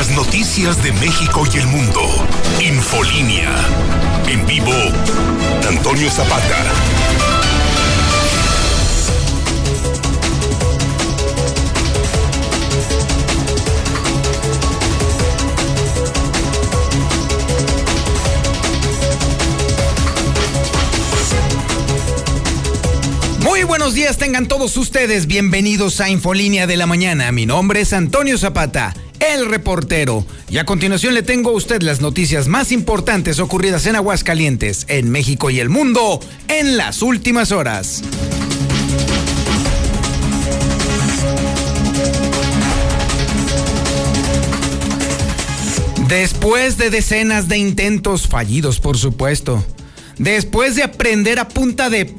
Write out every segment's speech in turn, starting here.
las noticias de México y el mundo. Infolínea. En vivo, Antonio Zapata. Muy buenos días, tengan todos ustedes bienvenidos a Infolínea de la Mañana. Mi nombre es Antonio Zapata, el reportero. Y a continuación le tengo a usted las noticias más importantes ocurridas en Aguascalientes, en México y el mundo en las últimas horas. Después de decenas de intentos fallidos, por supuesto. Después de aprender a punta de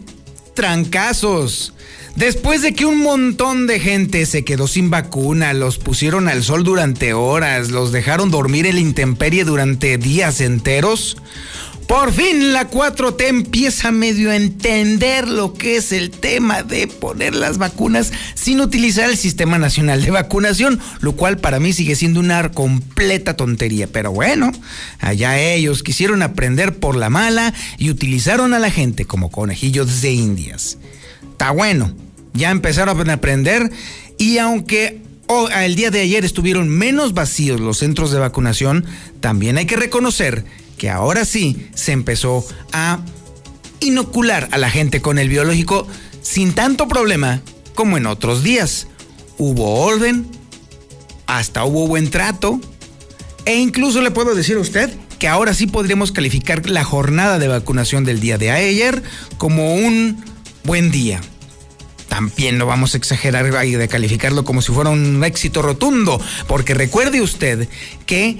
trancazos. Después de que un montón de gente se quedó sin vacuna, los pusieron al sol durante horas, los dejaron dormir en la intemperie durante días enteros, por fin la 4T empieza medio a entender lo que es el tema de poner las vacunas sin utilizar el Sistema Nacional de Vacunación, lo cual para mí sigue siendo una completa tontería. Pero bueno, allá ellos quisieron aprender por la mala y utilizaron a la gente como conejillos de indias. Está bueno, ya empezaron a aprender y aunque el día de ayer estuvieron menos vacíos los centros de vacunación, también hay que reconocer que ahora sí se empezó a inocular a la gente con el biológico sin tanto problema como en otros días. Hubo orden, hasta hubo buen trato, e incluso le puedo decir a usted que ahora sí podríamos calificar la jornada de vacunación del día de ayer como un buen día. También no vamos a exagerar y de calificarlo como si fuera un éxito rotundo, porque recuerde usted que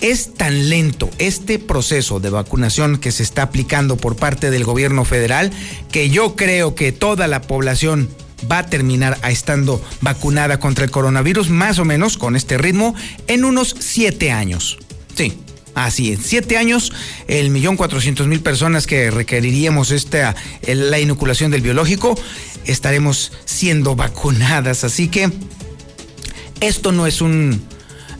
es tan lento este proceso de vacunación que se está aplicando por parte del gobierno federal que yo creo que toda la población va a terminar estando vacunada contra el coronavirus más o menos con este ritmo en unos siete años. Sí, Así, en siete años, el millón cuatrocientos mil personas que requeriríamos esta, la inoculación del biológico, estaremos siendo vacunadas. Así que esto no es un,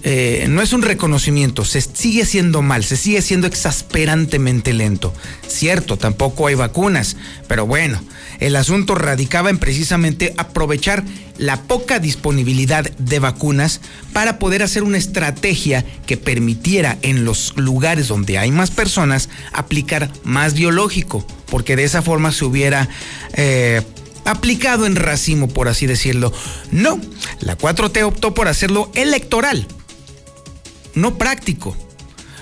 eh, no es un reconocimiento, se sigue siendo mal, se sigue siendo exasperantemente lento. Cierto, tampoco hay vacunas, pero bueno, el asunto radicaba en precisamente aprovechar la poca disponibilidad de vacunas para poder hacer una estrategia que permitiera en los lugares donde hay más personas aplicar más biológico, porque de esa forma se hubiera... Eh, aplicado en racimo, por así decirlo. No, la 4T optó por hacerlo electoral, no práctico.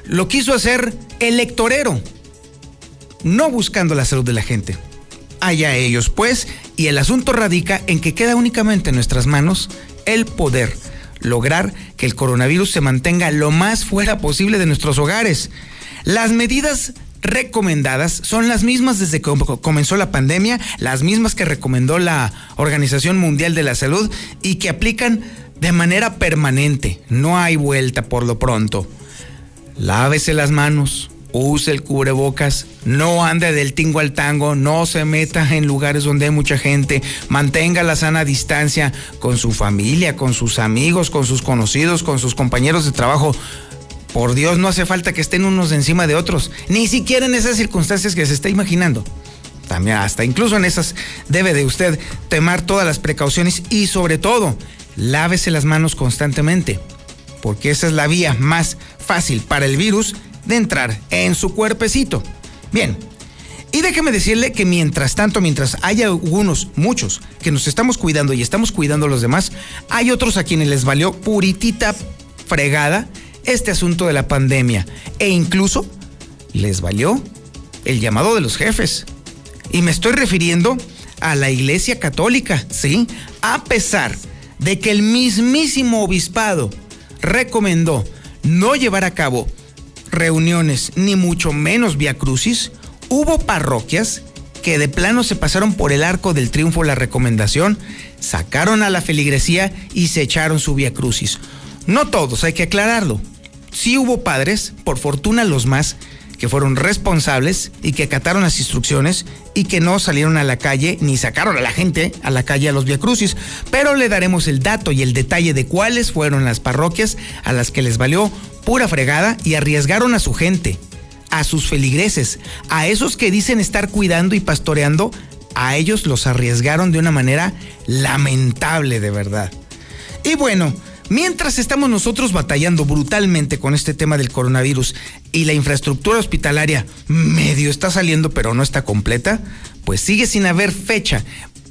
Lo quiso hacer electorero, no buscando la salud de la gente. Allá ellos, pues, y el asunto radica en que queda únicamente en nuestras manos el poder lograr que el coronavirus se mantenga lo más fuera posible de nuestros hogares. Las medidas recomendadas son las mismas desde que comenzó la pandemia, las mismas que recomendó la Organización Mundial de la Salud y que aplican de manera permanente. No hay vuelta por lo pronto. Lávese las manos, use el cubrebocas, no ande del tingo al tango, no se meta en lugares donde hay mucha gente, mantenga la sana distancia con su familia, con sus amigos, con sus conocidos, con sus compañeros de trabajo. Por Dios, no hace falta que estén unos encima de otros, ni siquiera en esas circunstancias que se está imaginando. También hasta incluso en esas debe de usted tomar todas las precauciones y sobre todo lávese las manos constantemente, porque esa es la vía más fácil para el virus de entrar en su cuerpecito. Bien, y déjeme decirle que mientras tanto, mientras haya algunos, muchos, que nos estamos cuidando y estamos cuidando a los demás, hay otros a quienes les valió puritita fregada este asunto de la pandemia. E incluso les valió el llamado de los jefes. Y me estoy refiriendo a la Iglesia Católica, ¿sí? A pesar de que el mismísimo obispado recomendó no llevar a cabo reuniones, ni mucho menos via crucis, hubo parroquias que de plano se pasaron por el arco del triunfo la recomendación, sacaron a la feligresía y se echaron su via crucis. No todos, hay que aclararlo. Sí hubo padres, por fortuna los más, que fueron responsables y que acataron las instrucciones y que no salieron a la calle ni sacaron a la gente a la calle a los Crucis. Pero le daremos el dato y el detalle de cuáles fueron las parroquias a las que les valió pura fregada y arriesgaron a su gente, a sus feligreses, a esos que dicen estar cuidando y pastoreando, a ellos los arriesgaron de una manera lamentable de verdad. Y bueno, Mientras estamos nosotros batallando brutalmente con este tema del coronavirus y la infraestructura hospitalaria medio está saliendo pero no está completa, pues sigue sin haber fecha.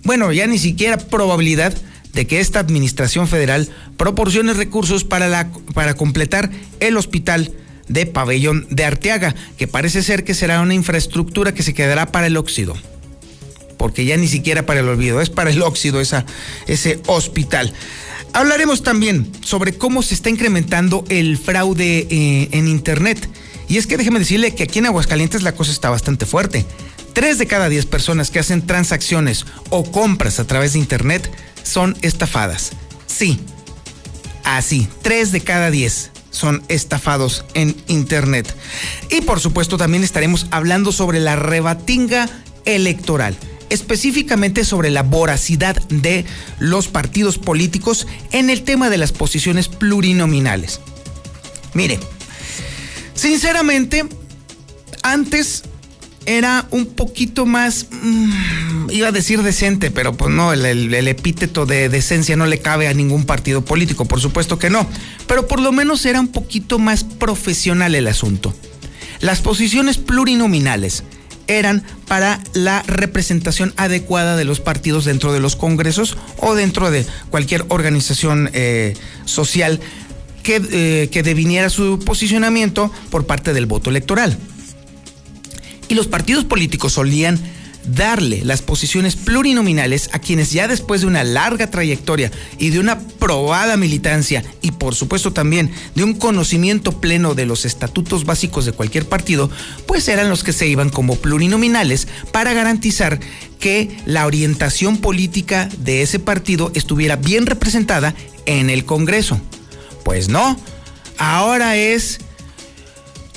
Bueno, ya ni siquiera probabilidad de que esta administración federal proporcione recursos para, la, para completar el hospital de pabellón de Arteaga, que parece ser que será una infraestructura que se quedará para el óxido. Porque ya ni siquiera para el olvido, es para el óxido esa, ese hospital. Hablaremos también sobre cómo se está incrementando el fraude eh, en Internet. Y es que déjeme decirle que aquí en Aguascalientes la cosa está bastante fuerte. Tres de cada diez personas que hacen transacciones o compras a través de Internet son estafadas. Sí, así, tres de cada diez son estafados en Internet. Y por supuesto también estaremos hablando sobre la rebatinga electoral específicamente sobre la voracidad de los partidos políticos en el tema de las posiciones plurinominales. Mire, sinceramente, antes era un poquito más, mm, iba a decir decente, pero pues no, el, epíteto de decencia no le cabe a ningún partido político, por supuesto que no, pero por lo menos era un poquito más profesional el asunto. Las posiciones plurinominales eran para la representación adecuada de los partidos dentro de los congresos o dentro de cualquier organización eh, social que, eh, que deviniera su posicionamiento por parte del voto electoral. Y los partidos políticos solían darle las posiciones plurinominales a quienes ya después de una larga trayectoria y de una probada militancia y por supuesto también de un conocimiento pleno de los estatutos básicos de cualquier partido, pues eran los que se iban como plurinominales para garantizar que la orientación política de ese partido estuviera bien representada en el Congreso. Pues no, ahora es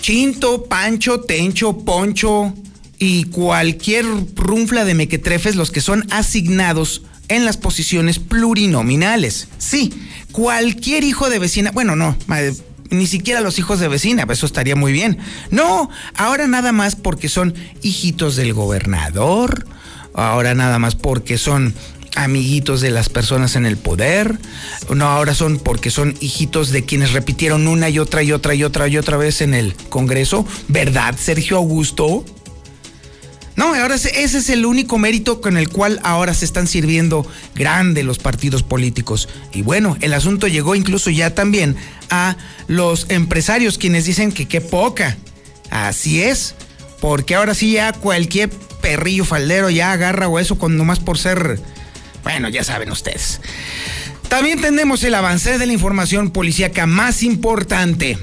Chinto, Pancho, Tencho, Poncho, y cualquier runfla de mequetrefes los que son asignados en las posiciones plurinominales. Sí, cualquier hijo de vecina, bueno, no, ni siquiera los hijos de vecina, eso estaría muy bien. No, ahora nada más porque son hijitos del gobernador, ahora nada más porque son amiguitos de las personas en el poder, no, ahora son porque son hijitos de quienes repitieron una y otra y otra y otra y otra vez en el Congreso, ¿verdad, Sergio Augusto? No, ahora ese, es el único mérito con el cual ahora se están sirviendo grande los partidos políticos. Y bueno, el asunto llegó incluso ya también a los empresarios quienes dicen que qué poca. Así es, porque ahora sí ya cualquier perrillo faldero ya agarra hueso con nomás por ser, bueno, ya saben ustedes. También tenemos el avance de la información policíaca más importante.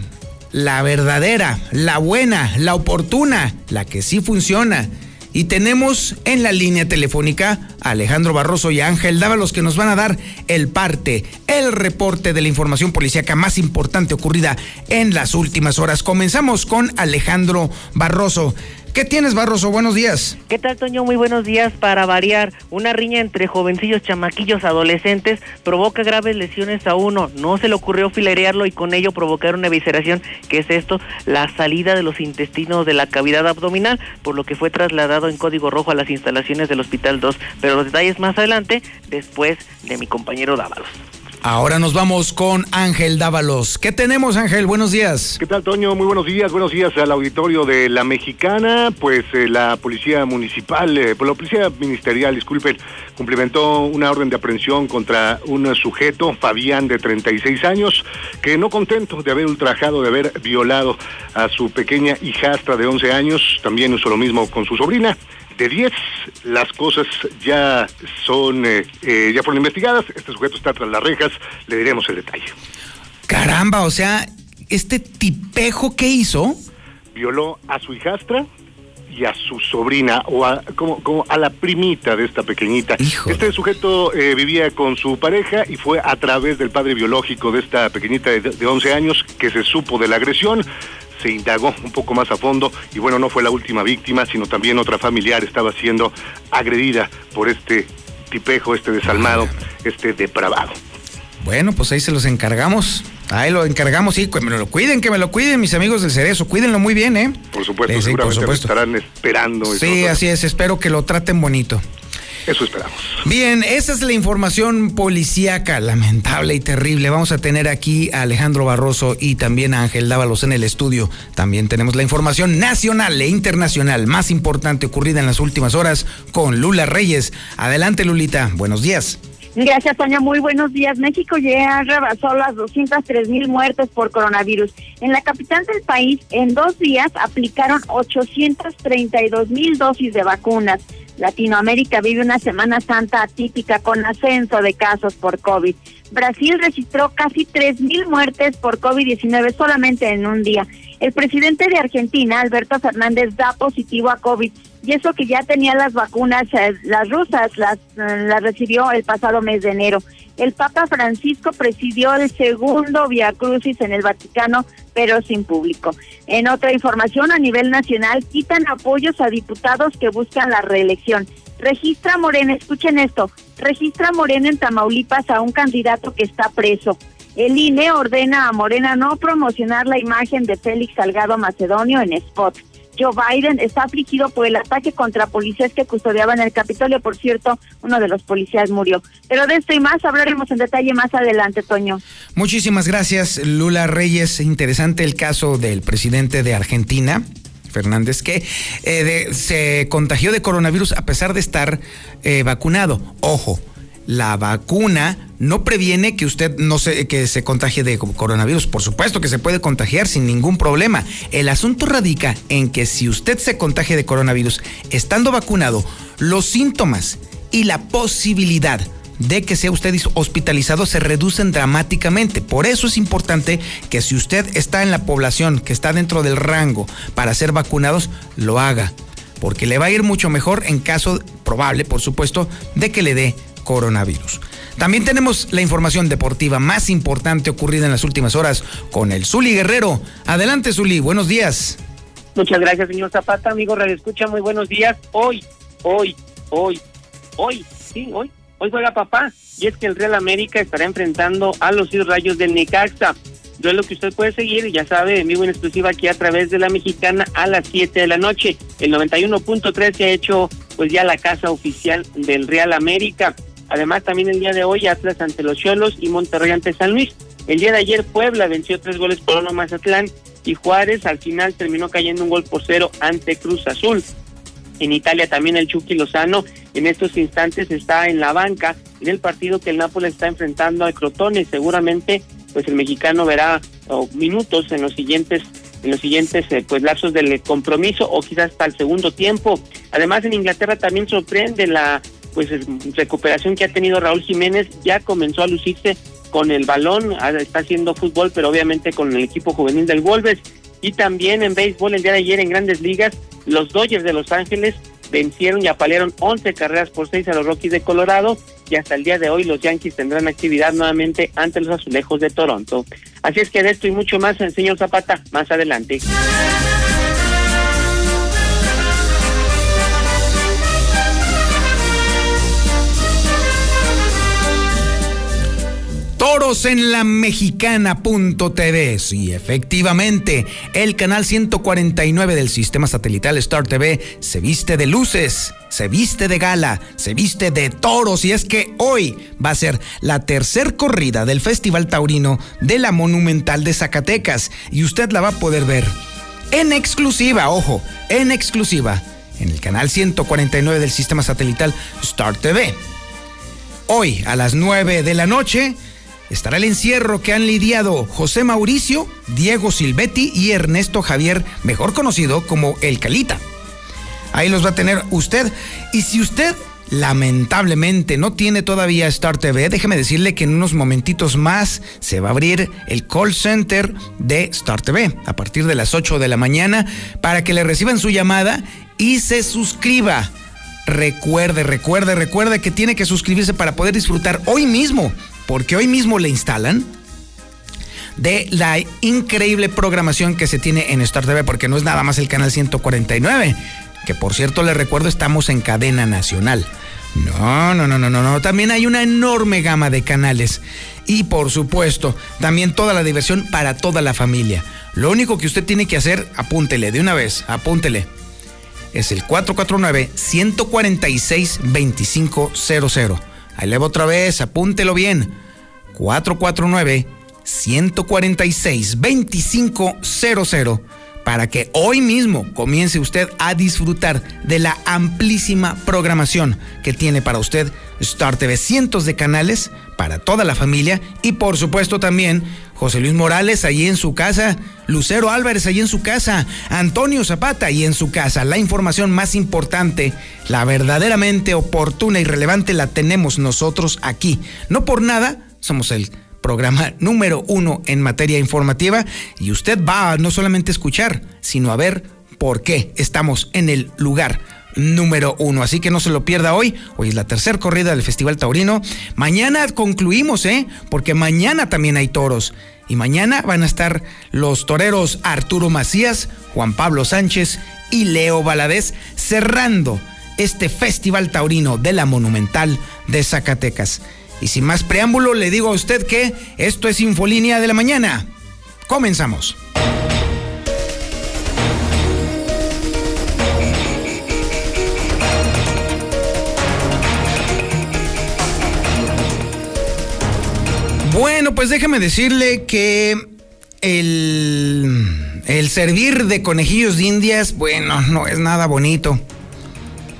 La verdadera, la buena, la oportuna, la que sí funciona y tenemos en la línea telefónica a Alejandro Barroso y Ángel Dávalos que nos van a dar el parte, el reporte de la información policíaca más importante ocurrida en las últimas horas. Comenzamos con Alejandro Barroso. ¿Qué tienes, Barroso? Buenos días. ¿Qué tal, Toño? Muy buenos días. Para variar, una riña entre jovencillos chamaquillos adolescentes provoca graves lesiones a uno. No se le ocurrió filerearlo y con ello provocar una evisceración, que es esto, la salida de los intestinos de la cavidad abdominal, por lo que fue trasladado en código rojo a las instalaciones del Hospital 2. Pero los detalles más adelante, después de mi compañero Dávalos. Ahora nos vamos con Ángel Dávalos. ¿Qué tenemos, Ángel? Buenos días. ¿Qué tal, Toño? Muy buenos días. Buenos días al auditorio de La Mexicana. Pues eh, la policía municipal, eh, pues, la policía ministerial, disculpen, cumplimentó una orden de aprehensión contra un sujeto, Fabián, de 36 años, que no contento de haber ultrajado, de haber violado a su pequeña hijastra de 11 años, también hizo lo mismo con su sobrina de 10. Las cosas ya son, eh, eh, ya fueron investigadas. Este sujeto está tras las rejas. Le diremos el detalle. Caramba, o sea, este tipejo que hizo violó a su hijastra y a su sobrina o a, como, como a la primita de esta pequeñita. Este sujeto eh, vivía con su pareja y fue a través del padre biológico de esta pequeñita de, de 11 años que se supo de la agresión se indagó un poco más a fondo y bueno, no fue la última víctima, sino también otra familiar estaba siendo agredida por este tipejo, este desalmado, este depravado. Bueno, pues ahí se los encargamos. Ahí lo encargamos, sí, que me lo cuiden, que me lo cuiden, mis amigos del Cerezo, cuídenlo muy bien, ¿eh? Por supuesto, seguramente por estarán esperando. Sí, así es, espero que lo traten bonito. Eso esperamos. Bien, esa es la información policíaca, lamentable y terrible. Vamos a tener aquí a Alejandro Barroso y también a Ángel Dávalos en el estudio. También tenemos la información nacional e internacional más importante ocurrida en las últimas horas con Lula Reyes. Adelante, Lulita. Buenos días. Gracias, Toña. Muy buenos días. México ya rebasó las 203 mil muertes por coronavirus. En la capital del país, en dos días, aplicaron 832 mil dosis de vacunas. Latinoamérica vive una Semana Santa atípica con ascenso de casos por COVID. Brasil registró casi 3.000 muertes por COVID-19 solamente en un día. El presidente de Argentina, Alberto Fernández, da positivo a COVID y eso que ya tenía las vacunas, eh, las rusas, las, eh, las recibió el pasado mes de enero. El Papa Francisco presidió el segundo Via Crucis en el Vaticano, pero sin público. En otra información, a nivel nacional, quitan apoyos a diputados que buscan la reelección. Registra Morena, escuchen esto, registra Morena en Tamaulipas a un candidato que está preso. El INE ordena a Morena no promocionar la imagen de Félix Salgado Macedonio en spot. Joe Biden está afligido por el ataque contra policías que custodiaban el Capitolio. Por cierto, uno de los policías murió. Pero de esto y más hablaremos en detalle más adelante, Toño. Muchísimas gracias, Lula Reyes. Interesante el caso del presidente de Argentina. Fernández, que eh, se contagió de coronavirus a pesar de estar eh, vacunado. Ojo, la vacuna no previene que usted no se, que se contagie de coronavirus. Por supuesto que se puede contagiar sin ningún problema. El asunto radica en que si usted se contagia de coronavirus estando vacunado, los síntomas y la posibilidad de que sea usted hospitalizado se reducen dramáticamente. Por eso es importante que si usted está en la población que está dentro del rango para ser vacunados, lo haga. Porque le va a ir mucho mejor en caso probable, por supuesto, de que le dé coronavirus. También tenemos la información deportiva más importante ocurrida en las últimas horas con el Zuli Guerrero. Adelante, Zuli, buenos días. Muchas gracias, señor Zapata. Amigo Radio Escucha, muy buenos días. Hoy, hoy, hoy, hoy, sí, hoy, hoy juega papá. Y es que el Real América estará enfrentando a los Rayos del Necaxa. lo que usted puede seguir, ya sabe, en vivo en exclusiva aquí a través de la mexicana a las 7 de la noche. El 91.3 se ha hecho pues ya la casa oficial del Real América. Además, también el día de hoy Atlas ante los Cholos y Monterrey ante San Luis. El día de ayer Puebla venció tres goles por uno Mazatlán y Juárez al final terminó cayendo un gol por cero ante Cruz Azul. En Italia también el Chucky Lozano en estos instantes está en la banca en el partido que el Nápoles está enfrentando a Crotone. Seguramente pues el mexicano verá minutos en los siguientes en los siguientes eh, pues lapsos del compromiso o quizás hasta el segundo tiempo. Además en Inglaterra también sorprende la pues recuperación que ha tenido Raúl Jiménez, ya comenzó a lucirse con el balón, está haciendo fútbol, pero obviamente con el equipo juvenil del Wolves. Y también en béisbol, el día de ayer en grandes ligas, los Dodgers de Los Ángeles vencieron y apalearon 11 carreras por 6 a los Rockies de Colorado y hasta el día de hoy los Yankees tendrán actividad nuevamente ante los Azulejos de Toronto. Así es que de esto y mucho más, señor Zapata, más adelante. Toros en la mexicana.tv. Sí, efectivamente, el canal 149 del sistema satelital Star TV se viste de luces, se viste de gala, se viste de toros y es que hoy va a ser la tercer corrida del Festival Taurino de la Monumental de Zacatecas y usted la va a poder ver en exclusiva, ojo, en exclusiva en el canal 149 del sistema satelital Star TV. Hoy a las 9 de la noche estará el encierro que han lidiado José Mauricio, Diego Silvetti y Ernesto Javier, mejor conocido como El Calita. Ahí los va a tener usted. Y si usted lamentablemente no tiene todavía Star TV, déjeme decirle que en unos momentitos más se va a abrir el call center de Star TV a partir de las 8 de la mañana para que le reciban su llamada y se suscriba. Recuerde, recuerde, recuerde que tiene que suscribirse para poder disfrutar hoy mismo porque hoy mismo le instalan de la increíble programación que se tiene en Star TV, porque no es nada más el canal 149, que por cierto les recuerdo estamos en cadena nacional. No, no, no, no, no, no. También hay una enorme gama de canales. Y por supuesto, también toda la diversión para toda la familia. Lo único que usted tiene que hacer, apúntele de una vez, apúntele. Es el 449-146-2500. Ahí le voy otra vez, apúntelo bien. 449-146-2500 para que hoy mismo comience usted a disfrutar de la amplísima programación que tiene para usted Star TV. Cientos de canales para toda la familia y por supuesto también José Luis Morales allí en su casa, Lucero Álvarez allí en su casa, Antonio Zapata allí en su casa. La información más importante, la verdaderamente oportuna y relevante la tenemos nosotros aquí. No por nada somos el programa número uno en materia informativa y usted va a no solamente escuchar, sino a ver por qué estamos en el lugar número uno. Así que no se lo pierda hoy. Hoy es la tercera corrida del Festival Taurino. Mañana concluimos, ¿eh? Porque mañana también hay toros. Y mañana van a estar los toreros Arturo Macías, Juan Pablo Sánchez y Leo Valadez cerrando este Festival Taurino de la Monumental de Zacatecas. Y sin más preámbulo, le digo a usted que esto es Infolínea de la Mañana. Comenzamos. Bueno, pues déjeme decirle que el, el servir de conejillos de indias, bueno, no es nada bonito.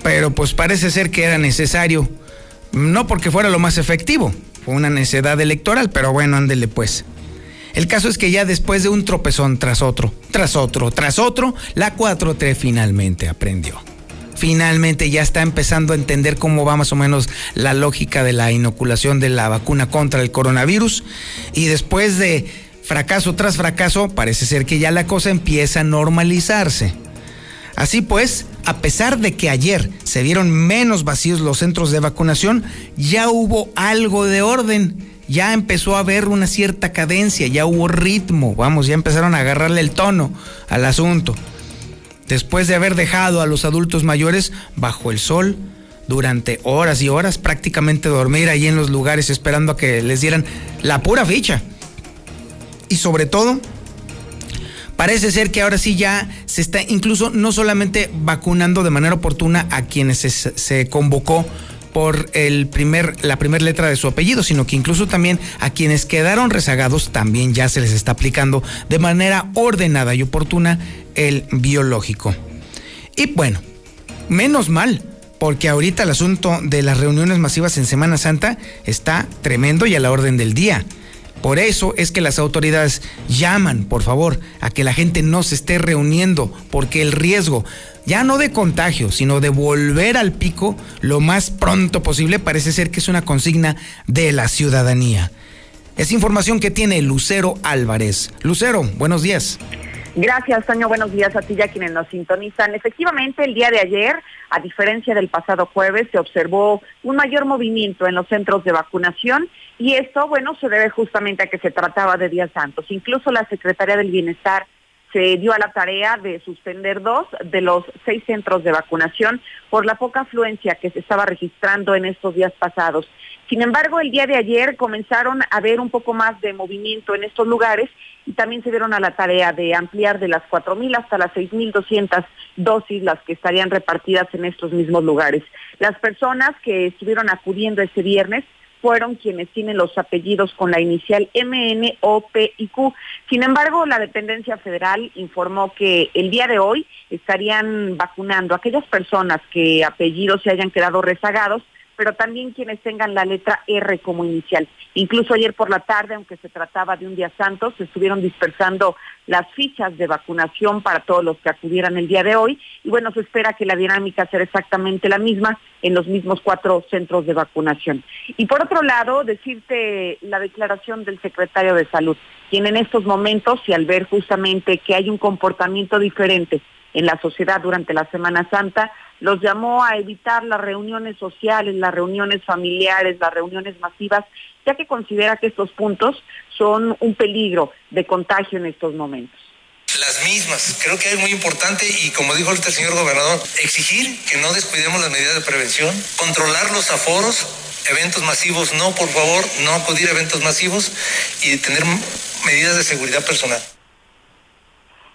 Pero pues parece ser que era necesario no porque fuera lo más efectivo, fue una necedad electoral, pero bueno, ándele pues. El caso es que ya después de un tropezón tras otro, tras otro, tras otro, la 4T finalmente aprendió. Finalmente ya está empezando a entender cómo va más o menos la lógica de la inoculación de la vacuna contra el coronavirus. Y después de fracaso tras fracaso, parece ser que ya la cosa empieza a normalizarse. Así pues, a pesar de que ayer se vieron menos vacíos los centros de vacunación, ya hubo algo de orden. Ya empezó a haber una cierta cadencia, ya hubo ritmo, vamos, ya empezaron a agarrarle el tono al asunto. Después de haber dejado a los adultos mayores bajo el sol durante horas y horas, prácticamente dormir ahí en los lugares esperando a que les dieran la pura ficha. Y sobre todo, Parece ser que ahora sí ya se está incluso no solamente vacunando de manera oportuna a quienes se, convocó por el primer, la primera letra de su apellido, sino que incluso también a quienes quedaron rezagados también ya se les está aplicando de manera ordenada y oportuna el biológico. Y bueno, menos mal, porque ahorita el asunto de las reuniones masivas en Semana Santa está tremendo y a la orden del día. Por eso es que las autoridades llaman, por favor, a que la gente no se esté reuniendo, porque el riesgo, ya no de contagio, sino de volver al pico lo más pronto posible, parece ser que es una consigna de la ciudadanía. Es información que tiene Lucero Álvarez. Lucero, buenos días. Gracias, Toño. Buenos días a ti y a quienes nos sintonizan. Efectivamente, el día de ayer, a diferencia del pasado jueves, se observó un mayor movimiento en los centros de vacunación y esto, bueno, se debe justamente a que se trataba de días santos. Incluso la Secretaría del Bienestar se dio a la tarea de suspender dos de los seis centros de vacunación por la poca afluencia que se estaba registrando en estos días pasados. Sin embargo, el día de ayer comenzaron a ver un poco más de movimiento en estos lugares y también se dieron a la tarea de ampliar de las 4.000 hasta las 6.200 dosis las que estarían repartidas en estos mismos lugares. Las personas que estuvieron acudiendo este viernes fueron quienes tienen los apellidos con la inicial MN, O, P y Q. Sin embargo, la dependencia federal informó que el día de hoy estarían vacunando a aquellas personas que apellidos se hayan quedado rezagados pero también quienes tengan la letra R como inicial. Incluso ayer por la tarde, aunque se trataba de un día santo, se estuvieron dispersando las fichas de vacunación para todos los que acudieran el día de hoy. Y bueno, se espera que la dinámica sea exactamente la misma en los mismos cuatro centros de vacunación. Y por otro lado, decirte la declaración del secretario de Salud, quien en estos momentos, y al ver justamente que hay un comportamiento diferente en la sociedad durante la Semana Santa, los llamó a evitar las reuniones sociales, las reuniones familiares, las reuniones masivas, ya que considera que estos puntos son un peligro de contagio en estos momentos las mismas. Creo que es muy importante y como dijo el señor gobernador, exigir que no descuidemos las medidas de prevención, controlar los aforos, eventos masivos no, por favor, no acudir a eventos masivos y tener medidas de seguridad personal.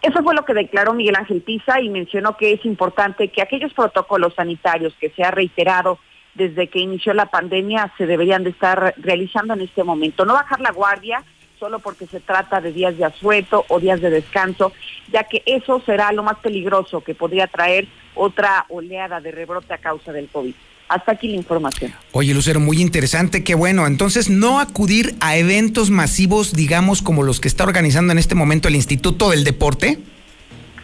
Eso fue lo que declaró Miguel Ángel Pisa y mencionó que es importante que aquellos protocolos sanitarios que se ha reiterado desde que inició la pandemia se deberían de estar realizando en este momento. No bajar la guardia solo porque se trata de días de asueto o días de descanso, ya que eso será lo más peligroso que podría traer otra oleada de rebrote a causa del COVID. Hasta aquí la información. Oye, Lucero, muy interesante, qué bueno. Entonces, no acudir a eventos masivos, digamos, como los que está organizando en este momento el Instituto del Deporte.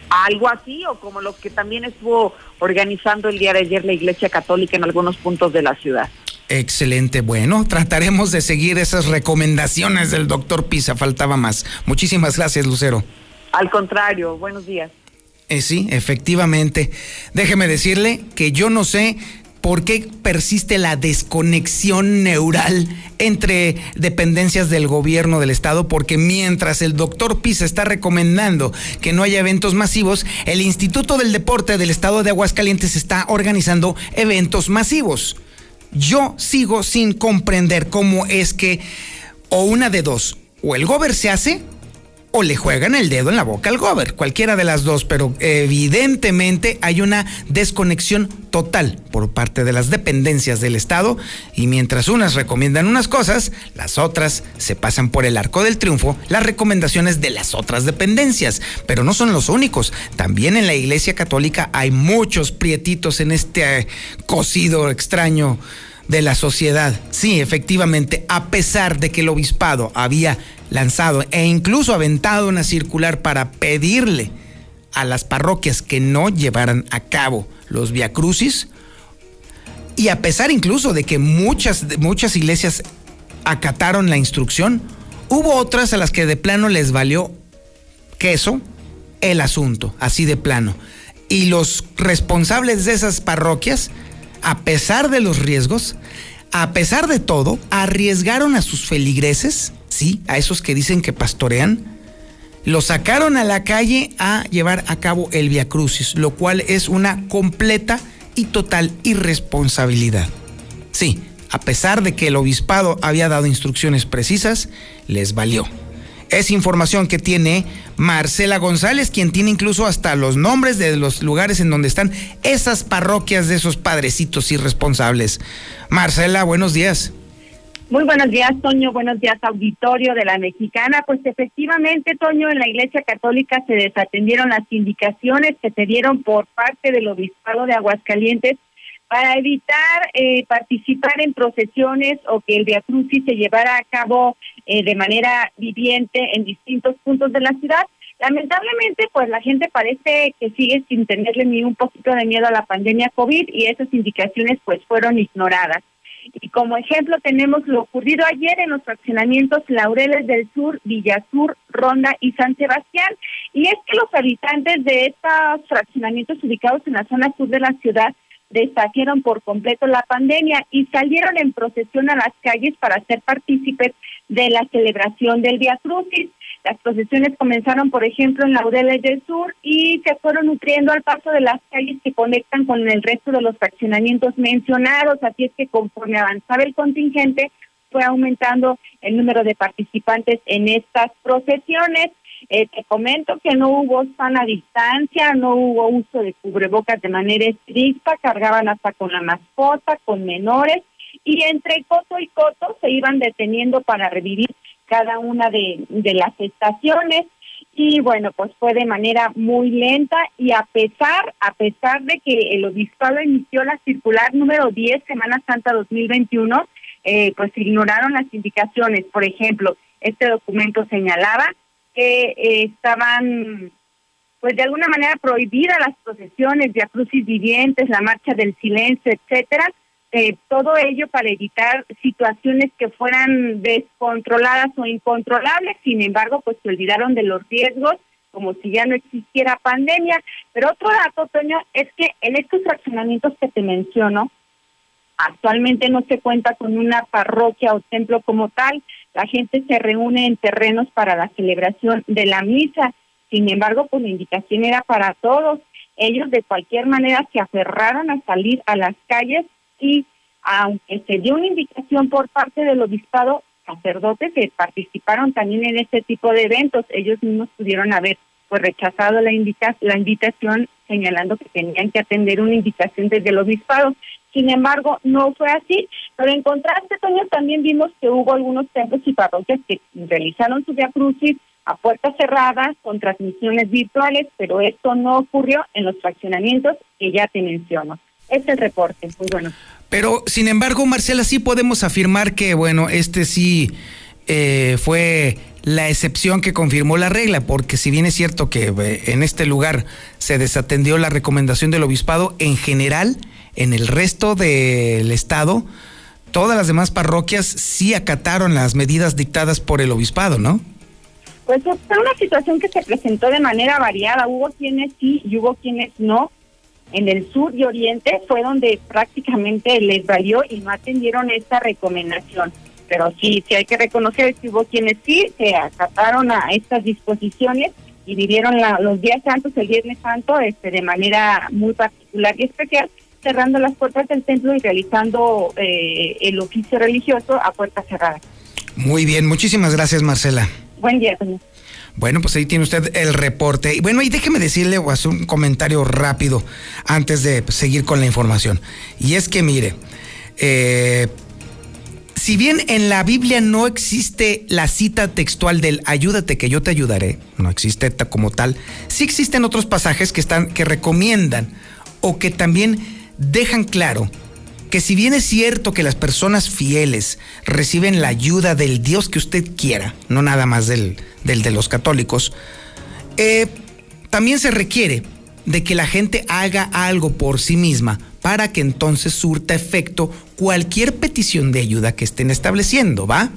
Algo así, o como los que también estuvo organizando el día de ayer la Iglesia Católica en algunos puntos de la ciudad. Excelente, bueno, trataremos de seguir esas recomendaciones del doctor Pisa, faltaba más. Muchísimas gracias, Lucero. Al contrario, buenos días. Eh, sí, efectivamente. Déjeme decirle que yo no sé por qué persiste la desconexión neural entre dependencias del gobierno del estado, porque mientras el doctor Pisa está recomendando que no haya eventos masivos, el Instituto del Deporte del estado de Aguascalientes está organizando eventos masivos. Yo sigo sin comprender cómo es que, o una de dos, o el gober se hace o le juegan el dedo en la boca al gober, cualquiera de las dos, pero evidentemente hay una desconexión total por parte de las dependencias del Estado y mientras unas recomiendan unas cosas, las otras se pasan por el arco del triunfo las recomendaciones de las otras dependencias, pero no son los únicos, también en la Iglesia Católica hay muchos prietitos en este cocido extraño de la sociedad. Sí, efectivamente, a pesar de que el obispado había lanzado e incluso aventado una circular para pedirle a las parroquias que no llevaran a cabo los viacrucis, y a pesar incluso de que muchas, muchas iglesias acataron la instrucción, hubo otras a las que de plano les valió queso el asunto, así de plano. Y los responsables de esas parroquias, a pesar de los riesgos, a pesar de todo, arriesgaron a sus feligreses, sí, a esos que dicen que pastorean, los sacaron a la calle a llevar a cabo el Via Crucis, lo cual es una completa y total irresponsabilidad. Sí, a pesar de que el obispado había dado instrucciones precisas, les valió. Es información que tiene Marcela González, quien tiene incluso hasta los nombres de los lugares en donde están esas parroquias de esos padrecitos irresponsables. Marcela, buenos días. Muy buenos días, Toño. Buenos días, auditorio de la Mexicana. Pues efectivamente, Toño, en la Iglesia Católica se desatendieron las indicaciones que se dieron por parte del Obispado de Aguascalientes para evitar eh, participar en procesiones o que el Via se llevara a cabo eh, de manera viviente en distintos puntos de la ciudad. Lamentablemente, pues la gente parece que sigue sin tenerle ni un poquito de miedo a la pandemia COVID y esas indicaciones pues fueron ignoradas. Y como ejemplo tenemos lo ocurrido ayer en los fraccionamientos Laureles del Sur, Villasur, Ronda y San Sebastián. Y es que los habitantes de estos fraccionamientos ubicados en la zona sur de la ciudad deshacieron por completo la pandemia y salieron en procesión a las calles para ser partícipes de la celebración del Día Crucis. Las procesiones comenzaron, por ejemplo, en Laureles del Sur y se fueron nutriendo al paso de las calles que conectan con el resto de los fraccionamientos mencionados. Así es que conforme avanzaba el contingente, fue aumentando el número de participantes en estas procesiones. Eh, te comento que no hubo sana distancia, no hubo uso de cubrebocas de manera estricta, cargaban hasta con la mascota, con menores, y entre coto y coto se iban deteniendo para revivir cada una de, de las estaciones y bueno, pues fue de manera muy lenta y a pesar, a pesar de que el obispado inició la circular número 10, Semana Santa 2021, eh, pues ignoraron las indicaciones. Por ejemplo, este documento señalaba que eh, estaban, pues de alguna manera prohibidas las procesiones, de crucis vivientes, la marcha del silencio, etcétera. Eh, todo ello para evitar situaciones que fueran descontroladas o incontrolables. Sin embargo, pues se olvidaron de los riesgos como si ya no existiera pandemia. Pero otro dato, Toño, es que en estos fraccionamientos que te menciono, actualmente no se cuenta con una parroquia o templo como tal. La gente se reúne en terrenos para la celebración de la misa. Sin embargo, pues la invitación era para todos. Ellos de cualquier manera se aferraron a salir a las calles y aunque se dio una invitación por parte del obispado, sacerdotes que participaron también en este tipo de eventos, ellos mismos pudieron haber pues rechazado la, invita la invitación señalando que tenían que atender una invitación desde el obispado. Sin embargo, no fue así. Pero en contraste, Toño, también vimos que hubo algunos templos y parroquias que realizaron su Via Crucis a puertas cerradas con transmisiones virtuales, pero esto no ocurrió en los fraccionamientos que ya te menciono. Este es el reporte. Muy bueno. Pero, sin embargo, Marcela, sí podemos afirmar que, bueno, este sí eh, fue la excepción que confirmó la regla, porque si bien es cierto que eh, en este lugar se desatendió la recomendación del obispado, en general, en el resto del estado, todas las demás parroquias sí acataron las medidas dictadas por el obispado, ¿no? Pues fue una situación que se presentó de manera variada. Hubo quienes sí y hubo quienes no en el sur y oriente fue donde prácticamente les valió y no atendieron esta recomendación. Pero sí, sí hay que reconocer que hubo quienes sí se acataron a estas disposiciones y vivieron los días santos, el Viernes Santo, este, de manera muy particular y especial, cerrando las puertas del templo y realizando eh, el oficio religioso a puertas cerradas. Muy bien, muchísimas gracias Marcela. Buen día, señor. Bueno, pues ahí tiene usted el reporte. Y bueno, y déjeme decirle o hacer un comentario rápido antes de seguir con la información. Y es que mire, eh, si bien en la Biblia no existe la cita textual del ayúdate que yo te ayudaré, no existe como tal, sí existen otros pasajes que están que recomiendan o que también dejan claro que si bien es cierto que las personas fieles reciben la ayuda del Dios que usted quiera, no nada más del, del de los católicos, eh, también se requiere de que la gente haga algo por sí misma para que entonces surta efecto cualquier petición de ayuda que estén estableciendo, ¿va?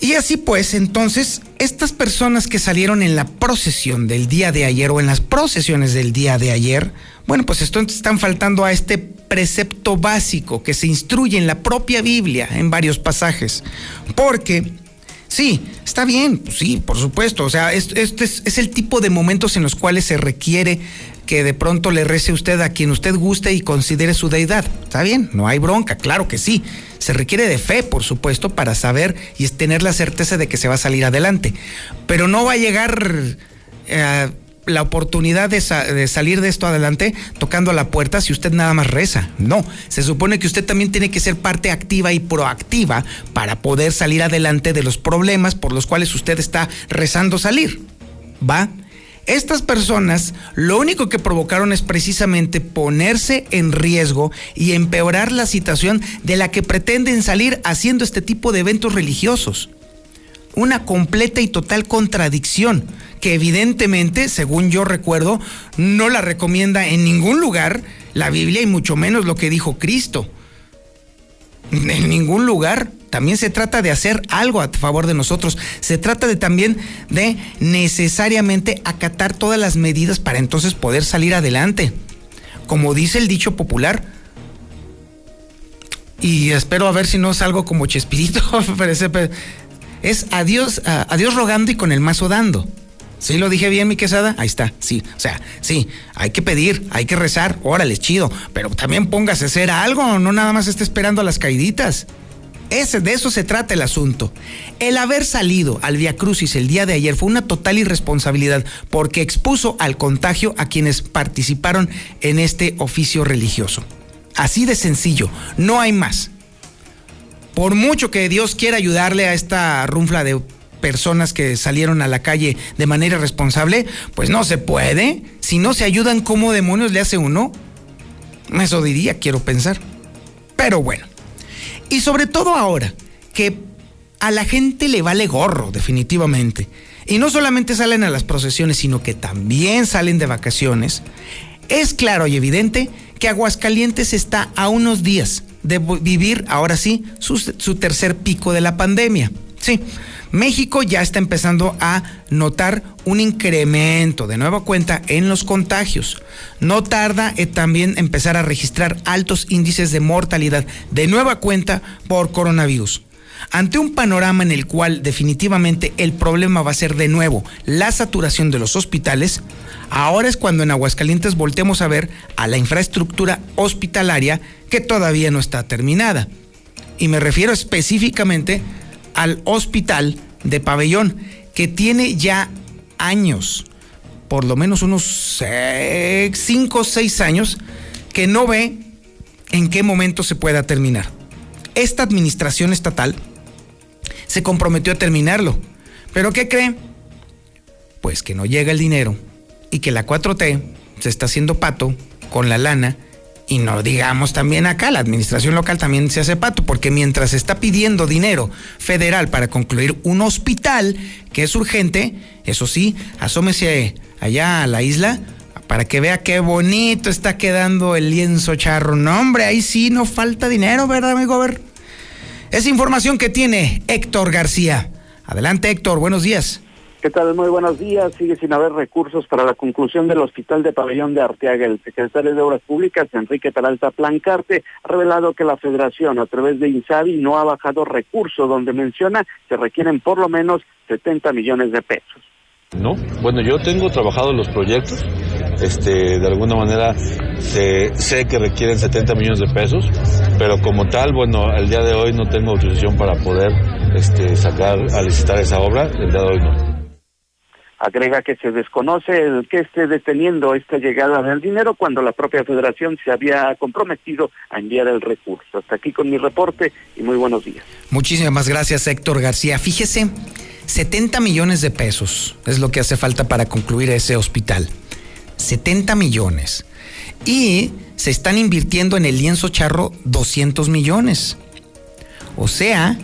Y así pues, entonces, estas personas que salieron en la procesión del día de ayer o en las procesiones del día de ayer, bueno, pues están faltando a este precepto básico que se instruye en la propia Biblia en varios pasajes. Porque, sí, está bien, pues sí, por supuesto, o sea, este es, el tipo de momentos en los cuales se requiere que de pronto le rece usted a quien usted guste y considere su deidad. Está bien, no hay bronca, claro que sí. Se requiere de fe, por supuesto, para saber y tener la certeza de que se va a salir adelante. Pero no va a llegar... Eh, la oportunidad de, salir de esto adelante tocando la puerta si usted nada más reza. No, se supone que usted también tiene que ser parte activa y proactiva para poder salir adelante de los problemas por los cuales usted está rezando salir. ¿Va? Estas personas lo único que provocaron es precisamente ponerse en riesgo y empeorar la situación de la que pretenden salir haciendo este tipo de eventos religiosos. Una completa y total contradicción que evidentemente, según yo recuerdo, no la recomienda en ningún lugar la Biblia y mucho menos lo que dijo Cristo. En ningún lugar. También se trata de hacer algo a favor de nosotros. Se trata de también de necesariamente acatar todas las medidas para entonces poder salir adelante. Como dice el dicho popular, y espero a ver si no es algo como Chespirito, es adiós, adiós rogando y con el mazo dando. ¿Sí lo dije bien, mi quesada? Ahí está, sí. O sea, sí, hay que pedir, hay que rezar, órale, chido. Pero también póngase a hacer algo, no nada más esté esperando a las caiditas. Ese, de eso se trata el asunto. El haber salido al Via Crucis el día de ayer fue una total irresponsabilidad porque expuso al contagio a quienes participaron en este oficio religioso. Así de sencillo, no hay más. Por mucho que Dios quiera ayudarle a esta runfla de personas que salieron a la calle de manera responsable, pues no se puede. Si no se ayudan, ¿cómo demonios le hace uno? Eso diría, quiero pensar. Pero bueno. Y sobre todo ahora, que a la gente le vale gorro, definitivamente. Y no solamente salen a las procesiones, sino que también salen de vacaciones. Es claro y evidente que Aguascalientes está a unos días de vivir, ahora sí, su, tercer pico de la pandemia. Sí, México ya está empezando a notar un incremento de nueva cuenta en los contagios. No tarda en también empezar a registrar altos índices de mortalidad de nueva cuenta por coronavirus. Ante un panorama en el cual definitivamente el problema va a ser de nuevo la saturación de los hospitales, ahora es cuando en Aguascalientes voltemos a ver a la infraestructura hospitalaria que todavía no está terminada. Y me refiero específicamente al hospital de pabellón, que tiene ya años, por lo menos unos 5 o 6 años, que no ve en qué momento se pueda terminar. Esta administración estatal se comprometió a terminarlo. ¿Pero qué cree? Pues que no llega el dinero y que la 4T se está haciendo pato con la lana y no digamos también acá, la administración local también se hace pato, porque mientras está pidiendo dinero federal para concluir un hospital que es urgente, eso sí, asómese allá a la isla para que vea qué bonito está quedando el lienzo charro. No, hombre, ahí sí no falta dinero, ¿verdad, amigo? ver. Es información que tiene Héctor García. Adelante, Héctor, buenos días. ¿Qué tal? Muy buenos días. Sigue sin haber recursos para la conclusión del Hospital de Pabellón de Arteaga. El secretario de Obras Públicas, Enrique Peralta Plancarte, ha revelado que la federación, a través de INSABI, no ha bajado recursos, donde menciona que requieren por lo menos 70 millones de pesos. No, bueno, yo tengo trabajado los proyectos, este, de alguna manera sé que requieren 70 millones de pesos, pero como tal, bueno, el día de hoy no tengo autorización para poder este, sacar a licitar esa obra, el día de hoy no. Agrega que se desconoce el que esté deteniendo esta llegada del dinero cuando la propia federación se había comprometido a enviar el recurso. Hasta aquí con mi reporte y muy buenos días. Muchísimas gracias Héctor García. Fíjese, 70 millones de pesos es lo que hace falta para concluir ese hospital. 70 millones. Y se están invirtiendo en el lienzo charro 200 millones. O sea,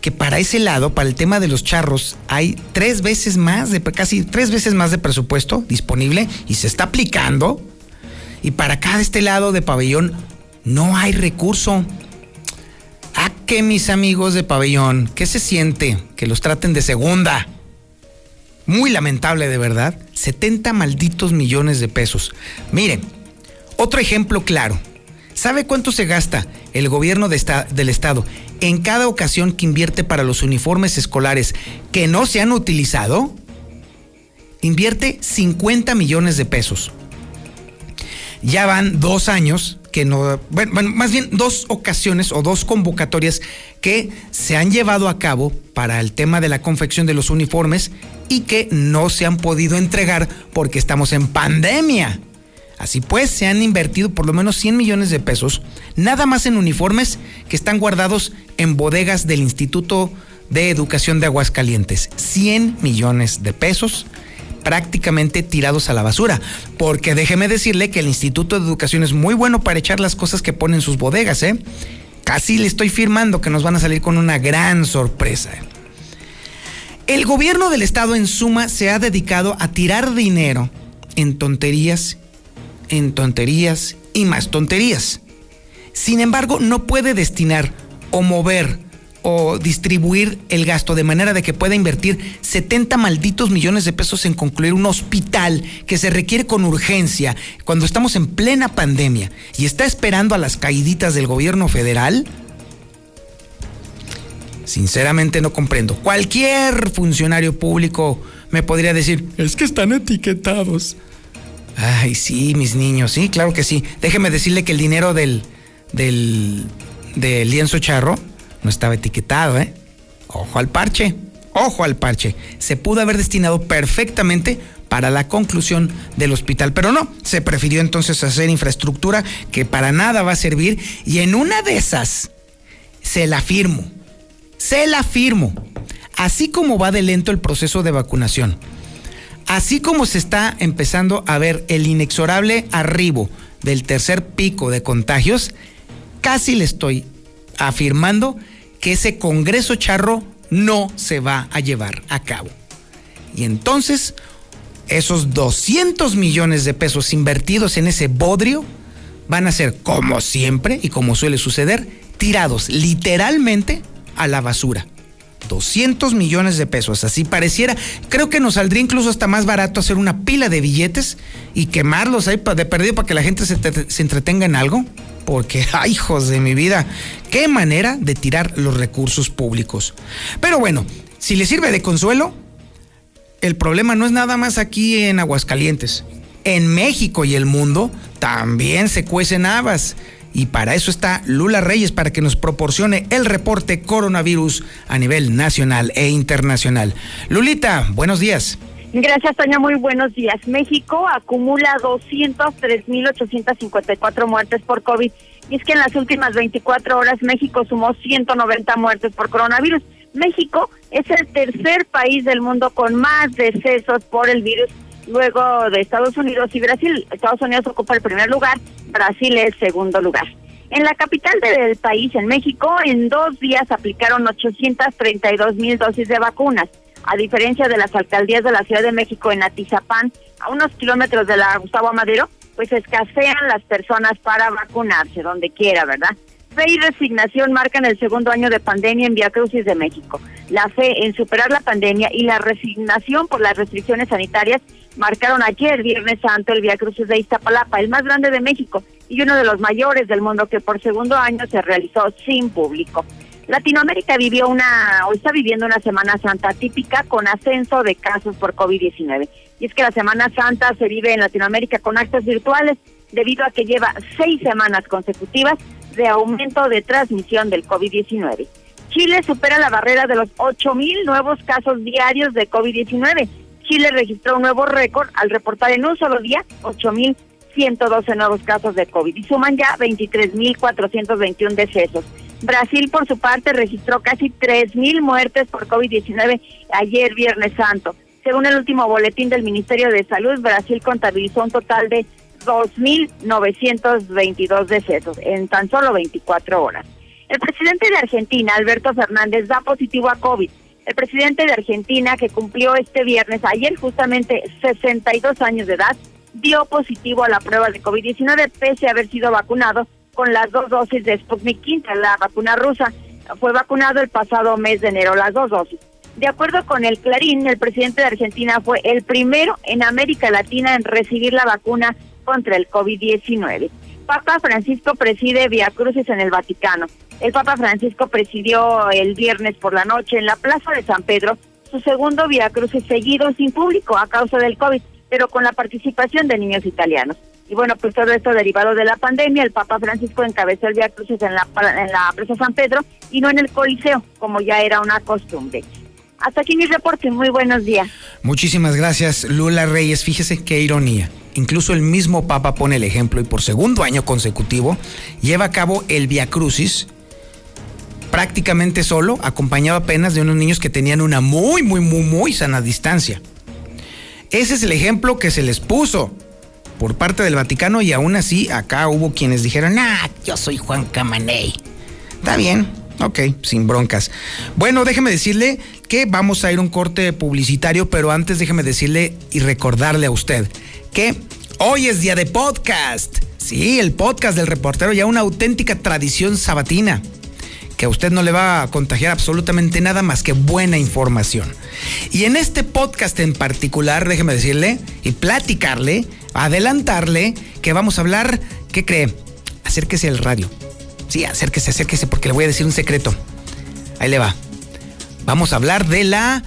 que para ese lado, para el tema de los charros, hay tres veces más, de, casi tres veces más de presupuesto disponible y se está aplicando. Y para acá de este lado de pabellón no hay recurso. ¿A qué mis amigos de pabellón? ¿Qué se siente? Que los traten de segunda. Muy lamentable de verdad. 70 malditos millones de pesos. Miren, otro ejemplo claro. ¿Sabe cuánto se gasta el gobierno del estado en cada ocasión que invierte para los uniformes escolares que no se han utilizado? Invierte 50 millones de pesos. Ya van dos años que no, bueno, más bien dos ocasiones o dos convocatorias que se han llevado a cabo para el tema de la confección de los uniformes y que no se han podido entregar porque estamos en pandemia. Así pues, se han invertido por lo menos 100 millones de pesos, nada más en uniformes que están guardados en bodegas del Instituto de Educación de Aguascalientes. 100 millones de pesos prácticamente tirados a la basura. Porque déjeme decirle que el Instituto de Educación es muy bueno para echar las cosas que pone en sus bodegas, ¿eh? Casi le estoy firmando que nos van a salir con una gran sorpresa. El gobierno del estado en suma se ha dedicado a tirar dinero en tonterías en tonterías y más tonterías. Sin embargo, no puede destinar o mover o distribuir el gasto de manera de que pueda invertir 70 malditos millones de pesos en concluir un hospital que se requiere con urgencia cuando estamos en plena pandemia y está esperando a las caíditas del gobierno federal. Sinceramente no comprendo. Cualquier funcionario público me podría decir, es que están etiquetados. Ay, sí, mis niños, sí, claro que sí. Déjeme decirle que el dinero del, del, del lienzo charro no estaba etiquetado, ¿eh? Ojo al parche, ojo al parche. Se pudo haber destinado perfectamente para la conclusión del hospital, pero no, se prefirió entonces hacer infraestructura que para nada va a servir y en una de esas, se la firmo, se la firmo, así como va de lento el proceso de vacunación así como se está empezando a ver el inexorable arribo del tercer pico de contagios, casi le estoy afirmando que ese Congreso Charro no se va a llevar a cabo. Y entonces, esos 200 millones de pesos invertidos en ese bodrio van a ser, como siempre y como suele suceder, tirados literalmente a la basura. 200 millones de pesos. Así pareciera. Creo que nos saldría incluso hasta más barato hacer una pila de billetes y quemarlos ahí de perdido para que la gente se, se entretenga en algo. Porque, ay, hijos de mi vida, qué manera de tirar los recursos públicos. Pero bueno, si le sirve de consuelo, el problema no es nada más aquí en Aguascalientes. En México y el mundo también se cuecen habas. Y para eso está Lula Reyes, para que nos proporcione el reporte coronavirus a nivel nacional e internacional. Lulita, buenos días. Gracias, Toña. Muy buenos días. México acumula 203.854 muertes por COVID. Y es que en las últimas 24 horas México sumó 190 muertes por coronavirus. México es el tercer país del mundo con más decesos por el virus luego de Estados Unidos y Brasil. Estados Unidos ocupa el primer lugar, Brasil el segundo lugar. En la capital del país, en México, en dos días aplicaron 832 mil dosis de vacunas. A diferencia de las alcaldías de la Ciudad de México en Atizapán, a unos kilómetros de la Gustavo Madero, pues escasean las personas para vacunarse donde quiera, ¿verdad? Fe y resignación marcan el segundo año de pandemia en Via Crucis de México. La fe en superar la pandemia y la resignación por las restricciones sanitarias marcaron ayer, Viernes Santo, el Via Crucis de Iztapalapa, el más grande de México y uno de los mayores del mundo que por segundo año se realizó sin público. Latinoamérica vivió una, o está viviendo una Semana Santa típica con ascenso de casos por COVID-19. Y es que la Semana Santa se vive en Latinoamérica con actos virtuales debido a que lleva seis semanas consecutivas de aumento de transmisión del COVID-19. Chile supera la barrera de los 8.000 nuevos casos diarios de COVID-19. Chile registró un nuevo récord al reportar en un solo día 8.112 nuevos casos de COVID y suman ya 23.421 decesos. Brasil, por su parte, registró casi 3.000 muertes por COVID-19 ayer, Viernes Santo. Según el último boletín del Ministerio de Salud, Brasil contabilizó un total de 2.922 decesos en tan solo 24 horas. El presidente de Argentina, Alberto Fernández, da positivo a COVID. El presidente de Argentina, que cumplió este viernes, ayer justamente 62 años de edad, dio positivo a la prueba de COVID-19 pese a haber sido vacunado con las dos dosis de Sputnik V, la vacuna rusa. Fue vacunado el pasado mes de enero, las dos dosis. De acuerdo con el Clarín, el presidente de Argentina fue el primero en América Latina en recibir la vacuna contra el COVID-19. Papa Francisco preside Via Crucis en el Vaticano. El Papa Francisco presidió el viernes por la noche en la Plaza de San Pedro su segundo Via Crucis seguido sin público a causa del COVID, pero con la participación de niños italianos. Y bueno, pues todo esto derivado de la pandemia, el Papa Francisco encabezó el Via Crucis en la, en la Plaza San Pedro y no en el Coliseo, como ya era una costumbre. Hasta aquí mi reporte, muy buenos días. Muchísimas gracias, Lula Reyes. Fíjese qué ironía. Incluso el mismo Papa pone el ejemplo y por segundo año consecutivo lleva a cabo el Via Crucis prácticamente solo, acompañado apenas de unos niños que tenían una muy, muy, muy, muy sana distancia. Ese es el ejemplo que se les puso por parte del Vaticano y aún así acá hubo quienes dijeron, ah, yo soy Juan Camaney. Está bien, ok, sin broncas. Bueno, déjeme decirle que vamos a ir a un corte publicitario, pero antes déjeme decirle y recordarle a usted que hoy es día de podcast. Sí, el podcast del reportero, ya una auténtica tradición sabatina que a usted no le va a contagiar absolutamente nada más que buena información. Y en este podcast en particular, déjeme decirle y platicarle, adelantarle que vamos a hablar, ¿qué cree? Acérquese al radio. Sí, acérquese, acérquese porque le voy a decir un secreto. Ahí le va. Vamos a hablar de la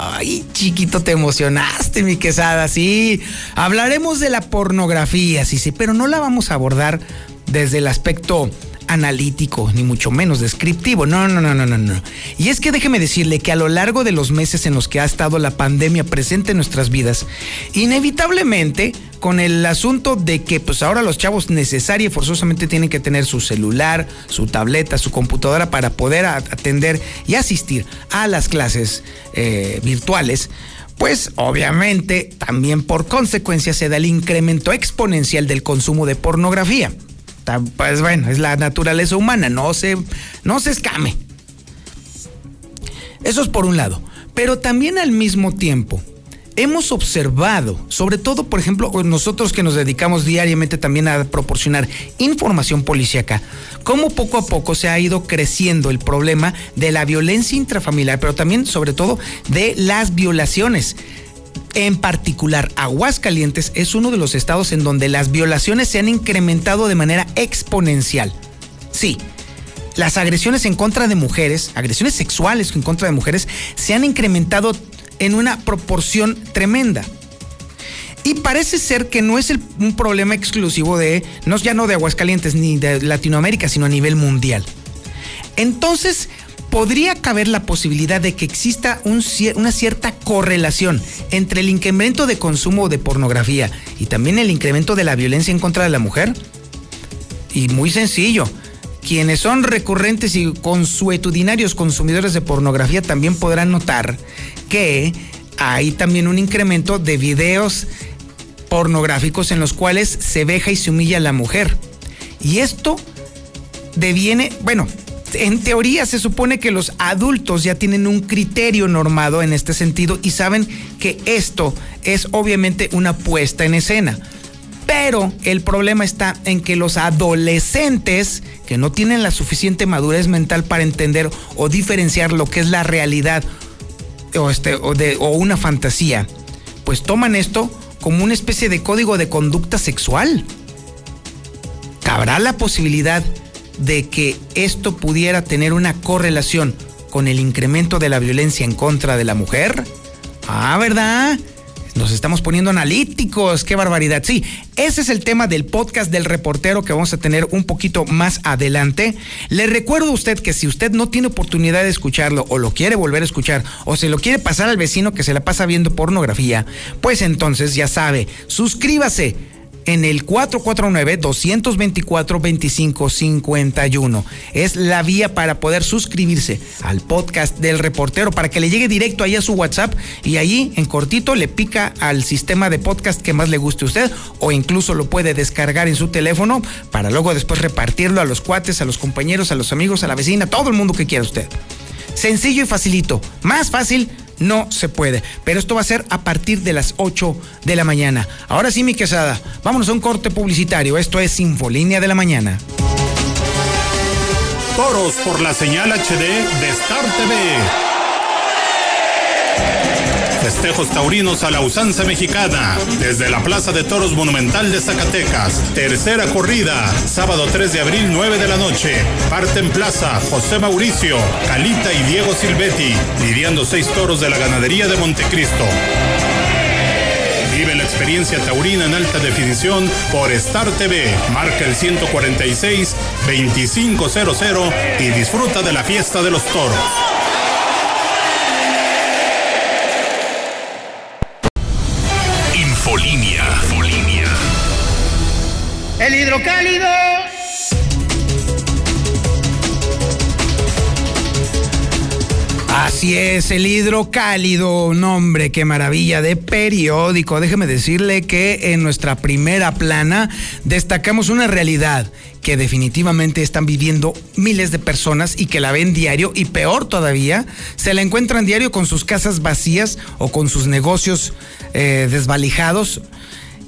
Ay, chiquito, te emocionaste, mi quesada, sí. Hablaremos de la pornografía, sí, sí, pero no la vamos a abordar desde el aspecto analítico, ni mucho menos descriptivo. No, no, no, no, no, no. Y es que déjeme decirle que a lo largo de los meses en los que ha estado la pandemia presente en nuestras vidas, inevitablemente con el asunto de que pues ahora los chavos necesaria y forzosamente tienen que tener su celular, su tableta, su computadora para poder atender y asistir a las clases eh, virtuales, pues obviamente también por consecuencia se da el incremento exponencial del consumo de pornografía. Pues bueno, es la naturaleza humana, no se, no se escame. Eso es por un lado. Pero también al mismo tiempo, hemos observado, sobre todo, por ejemplo, nosotros que nos dedicamos diariamente también a proporcionar información policíaca, cómo poco a poco se ha ido creciendo el problema de la violencia intrafamiliar, pero también, sobre todo, de las violaciones. En particular, Aguascalientes es uno de los estados en donde las violaciones se han incrementado de manera exponencial. Sí, las agresiones en contra de mujeres, agresiones sexuales en contra de mujeres, se han incrementado en una proporción tremenda. Y parece ser que no es un problema exclusivo de, no, ya no de Aguascalientes ni de Latinoamérica, sino a nivel mundial. Entonces, podría caber la posibilidad de que exista una cierta correlación entre el incremento de consumo de pornografía y también el incremento de la violencia en contra de la mujer. Y muy sencillo, quienes son recurrentes y consuetudinarios consumidores de pornografía también podrán notar que hay también un incremento de videos pornográficos en los cuales se veja y se humilla a la mujer. Y esto deviene, bueno, en teoría se supone que los adultos ya tienen un criterio normado en este sentido y saben que esto es obviamente una puesta en escena. Pero el problema está en que los adolescentes que no tienen la suficiente madurez mental para entender o diferenciar lo que es la realidad o, este, una fantasía, pues toman esto como una especie de código de conducta sexual. ¿Cabrá la posibilidad que esto pudiera tener una correlación con el incremento de la violencia en contra de la mujer? Ah, ¿verdad? Nos estamos poniendo analíticos, qué barbaridad. Sí, ese es el tema del podcast del reportero que vamos a tener un poquito más adelante. Le recuerdo a usted que si usted no tiene oportunidad de escucharlo o lo quiere volver a escuchar o se lo quiere pasar al vecino que se la pasa viendo pornografía, pues entonces ya sabe, suscríbase en el 449-224-2551. Es la vía para poder suscribirse al podcast del reportero para que le llegue directo ahí a su WhatsApp y ahí en cortito le pica al sistema de podcast que más le guste a usted o incluso lo puede descargar en su teléfono para luego después repartirlo a los cuates, a los compañeros, a los amigos, a la vecina, todo el mundo que quiera usted. Sencillo y facilito. Más fácil no se puede. Pero esto va a ser a partir de las 8 de la mañana. Ahora sí, mi quesada, vámonos a un corte publicitario. Esto es Infolínea de la Mañana. Toros por la señal HD de Star TV Festejos taurinos a la usanza mexicana. Desde la Plaza de Toros Monumental de Zacatecas. Tercera corrida. Sábado 3 de abril, 9 de la noche. Parte en plaza José Mauricio, Calita y Diego Silvetti. Lidiando seis toros de la ganadería de Montecristo. Vive la experiencia taurina en alta definición por Star TV. Marca el 146 2500 y disfruta de la fiesta de los toros. El hidrocálido. Así es, el hidrocálido, nombre, qué maravilla de periódico. Déjeme decirle que en nuestra primera plana destacamos una realidad que definitivamente están viviendo miles de personas y que la ven diario y peor todavía, se la encuentran diario con sus casas vacías o con sus negocios eh, desvalijados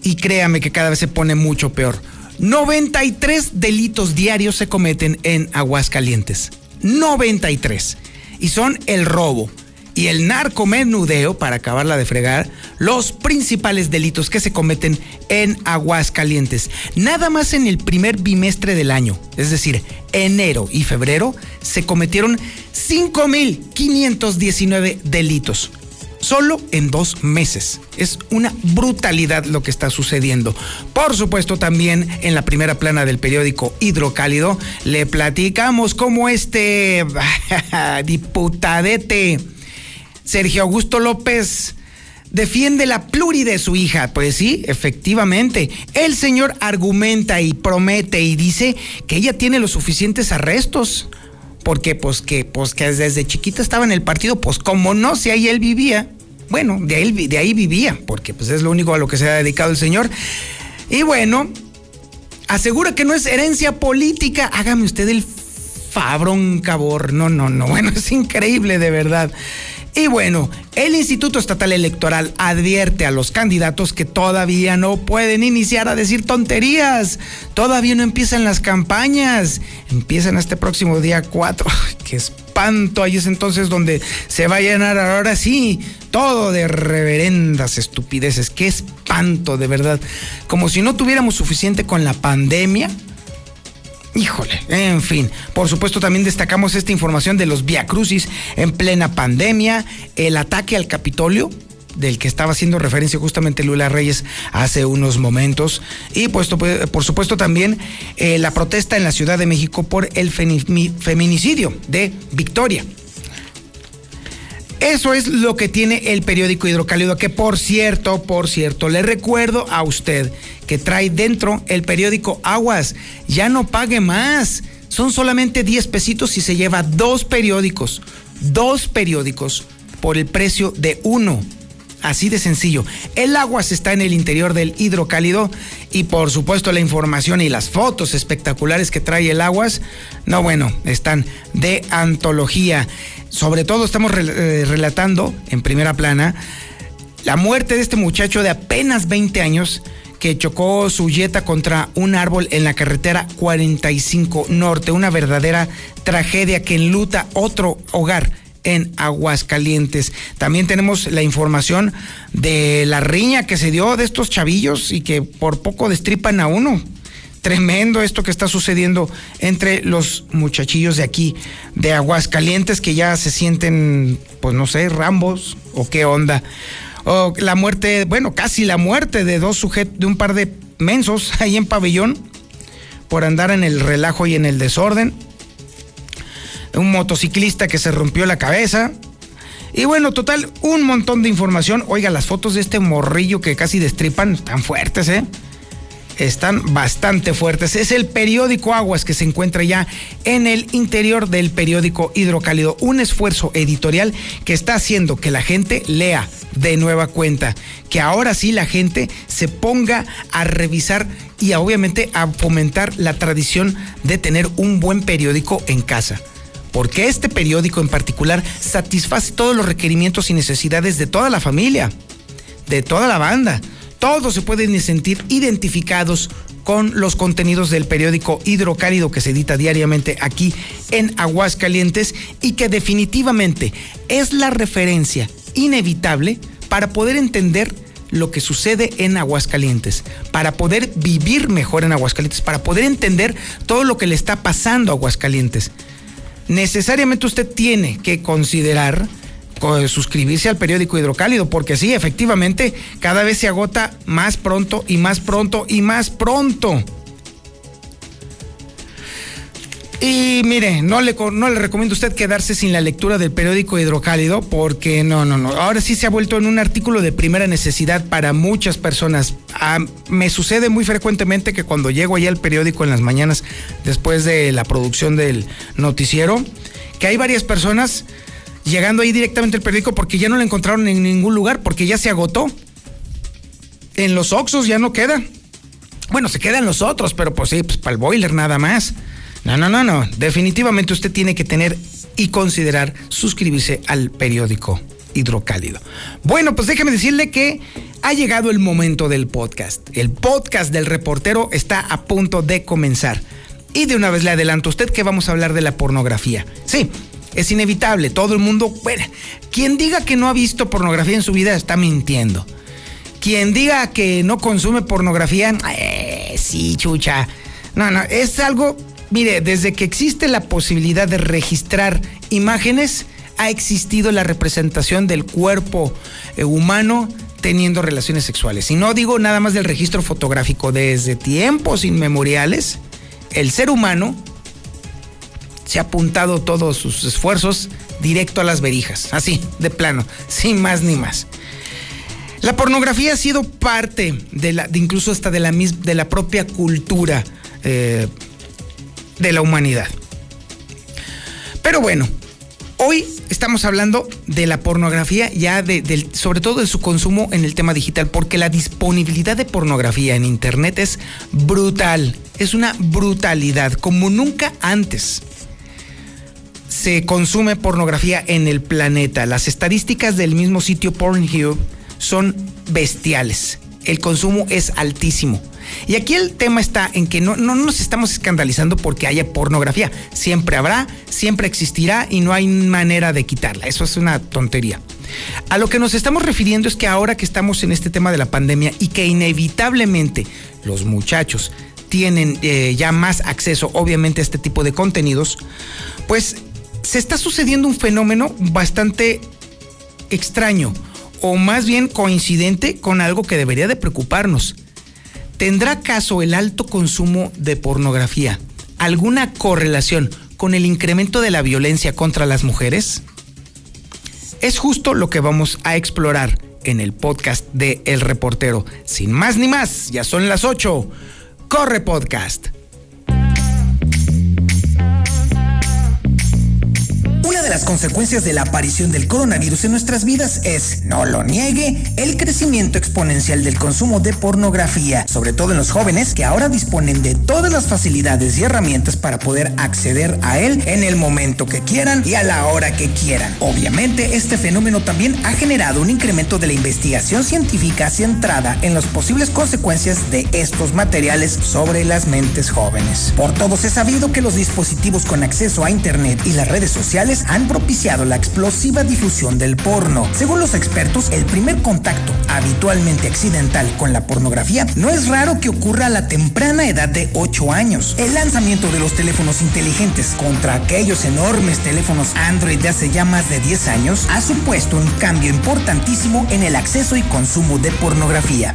y créame que cada vez se pone mucho peor. 93 delitos diarios se cometen en Aguascalientes. 93. Y son el robo y el narcomenudeo, para acabarla de fregar, los principales delitos que se cometen en Aguascalientes. Nada más en el primer bimestre del año, es decir, enero y febrero, se cometieron 5.519 delitos solo en dos meses. Es una brutalidad lo que está sucediendo. Por supuesto, también en la primera plana del periódico Hidrocálido le platicamos cómo este diputadete Sergio Augusto López defiende la pluri de su hija. Pues sí, efectivamente. El señor argumenta y promete y dice que ella tiene los suficientes arrestos porque pues que, pues que desde chiquita estaba en el partido, pues como no, si ahí él vivía, bueno, de ahí, de ahí vivía, porque pues es lo único a lo que se ha dedicado el señor. Y bueno, asegura que no es herencia política, hágame usted el fabrón cabor, no, no, no, bueno, es increíble de verdad. Y bueno, el Instituto Estatal Electoral advierte a los candidatos que todavía no pueden iniciar a decir tonterías. Todavía no empiezan las campañas. Empiezan este próximo día 4. ¡Qué espanto! Ahí es entonces donde se va a llenar ahora sí todo de reverendas estupideces. ¡Qué espanto, de verdad! Como si no tuviéramos suficiente con la pandemia Híjole, en fin. Por supuesto, también destacamos esta información de los Via Crucis en plena pandemia, el ataque al Capitolio, del que estaba haciendo referencia justamente Lula Reyes hace unos momentos. Y puesto, por supuesto también eh, la protesta en la Ciudad de México por el feminicidio de Victoria. Eso es lo que tiene el periódico Hidrocálido, que por cierto, por cierto, le recuerdo a usted que trae dentro el periódico Aguas. Ya no pague más. Son solamente 10 pesitos y se lleva dos periódicos. Dos periódicos por el precio de uno. Así de sencillo. El Aguas está en el interior del hidrocálido y por supuesto la información y las fotos espectaculares que trae el Aguas, no bueno, están de antología. Sobre todo estamos eh, relatando en primera plana la muerte de este muchacho de apenas 20 años que chocó su yeta contra un árbol en la carretera 45 Norte. Una verdadera tragedia que enluta otro hogar en Aguascalientes. También tenemos la información de la riña que se dio de estos chavillos y que por poco destripan a uno. Tremendo esto que está sucediendo entre los muchachillos de aquí, de Aguascalientes, que ya se sienten, pues no sé, rambos o qué onda. O la muerte, bueno, casi la muerte de dos sujetos, de un par de mensos ahí en pabellón, por andar en el relajo y en el desorden. Un motociclista que se rompió la cabeza. Y bueno, total, un montón de información. Oiga, las fotos de este morrillo que casi destripan, están fuertes, ¿eh? están bastante fuertes. Es el periódico Aguas que se encuentra ya en el interior del periódico Hidrocálido. Un esfuerzo editorial que está haciendo que la gente lea de nueva cuenta. Que ahora sí la gente se ponga a revisar y obviamente a fomentar la tradición de tener un buen periódico en casa porque este periódico en particular satisface todos los requerimientos y necesidades de toda la familia, de toda la banda todos se pueden sentir identificados con los contenidos del periódico Hidrocálido que se edita diariamente aquí en Aguascalientes y que definitivamente es la referencia inevitable para poder entender lo que sucede en Aguascalientes, para poder vivir mejor en Aguascalientes, para poder entender todo lo que le está pasando a Aguascalientes. Necesariamente usted tiene que considerar suscribirse al periódico Hidrocálido, porque sí, efectivamente, cada vez se agota más pronto y más pronto y más pronto. Y mire, no le, no le recomiendo a usted quedarse sin la lectura del periódico Hidrocálido, porque no, no, no. Ahora sí se ha vuelto en un artículo de primera necesidad para muchas personas. Ah, me sucede muy frecuentemente que cuando llego allá al periódico en las mañanas, después de la producción del noticiero, que hay varias personas llegando ahí directamente el periódico porque ya no lo encontraron en ningún lugar, porque ya se agotó. En los Oxos ya no queda. Bueno, se quedan los otros, pero pues sí, pues para el boiler nada más. No, no, no, no. Definitivamente usted tiene que tener y considerar suscribirse al periódico Hidrocálido. Bueno, pues déjeme decirle que ha llegado el momento del podcast. El podcast del reportero está a punto de comenzar. Y de una vez le adelanto a usted que vamos a hablar de la pornografía. Sí, es inevitable. Todo el mundo, bueno, quien diga que no ha visto pornografía en su vida está mintiendo. Quien diga que no consume pornografía, eh, sí, chucha. No, no, es algo, mire, desde que existe la posibilidad de registrar imágenes, ha existido la representación del cuerpo eh, humano teniendo relaciones sexuales. Y no digo nada más del registro fotográfico, desde tiempos inmemoriales, el ser humano se ha apuntado todos sus esfuerzos directo a las verijas, así, de plano, sin más ni más. La pornografía ha sido parte de la, incluso hasta de la, de la propia cultura eh, de la humanidad. Pero bueno, hoy estamos hablando de la pornografía, ya de, sobre todo de su consumo en el tema digital, porque la disponibilidad de pornografía en Internet es brutal, es una brutalidad, como nunca antes se consume pornografía en el planeta. Las estadísticas del mismo sitio Pornhub son bestiales. El consumo es altísimo. Y aquí el tema está en que no, no nos estamos escandalizando porque haya pornografía. Siempre habrá, siempre existirá y no hay manera de quitarla. Eso es una tontería. A lo que nos estamos refiriendo es que ahora que estamos en este tema de la pandemia y que inevitablemente los muchachos tienen eh, ya más acceso, obviamente, a este tipo de contenidos, pues se está sucediendo un fenómeno bastante extraño o más bien coincidente con algo que debería de preocuparnos. ¿Tendrá caso el alto consumo de pornografía alguna correlación con el incremento de la violencia contra las mujeres? Es justo lo que vamos a explorar en el podcast de El Reportero. Sin más ni más, ya son las 8. Corre podcast. Las consecuencias de la aparición del coronavirus en nuestras vidas es, no lo niegue, el crecimiento exponencial del consumo de pornografía, sobre todo en los jóvenes que ahora disponen de todas las facilidades y herramientas para poder acceder a él en el momento que quieran y a la hora que quieran. Obviamente, este fenómeno también ha generado un incremento de la investigación científica centrada en las posibles consecuencias de estos materiales sobre las mentes jóvenes. Por todos es sabido que los dispositivos con acceso a Internet y las redes sociales han propiciado la explosiva difusión del porno. Según los expertos, el primer contacto habitualmente accidental con la pornografía no es raro que ocurra a la temprana edad de 8 años. El lanzamiento de los teléfonos inteligentes contra aquellos enormes teléfonos Android de hace ya más de 10 años ha supuesto un cambio importantísimo en el acceso y consumo de pornografía.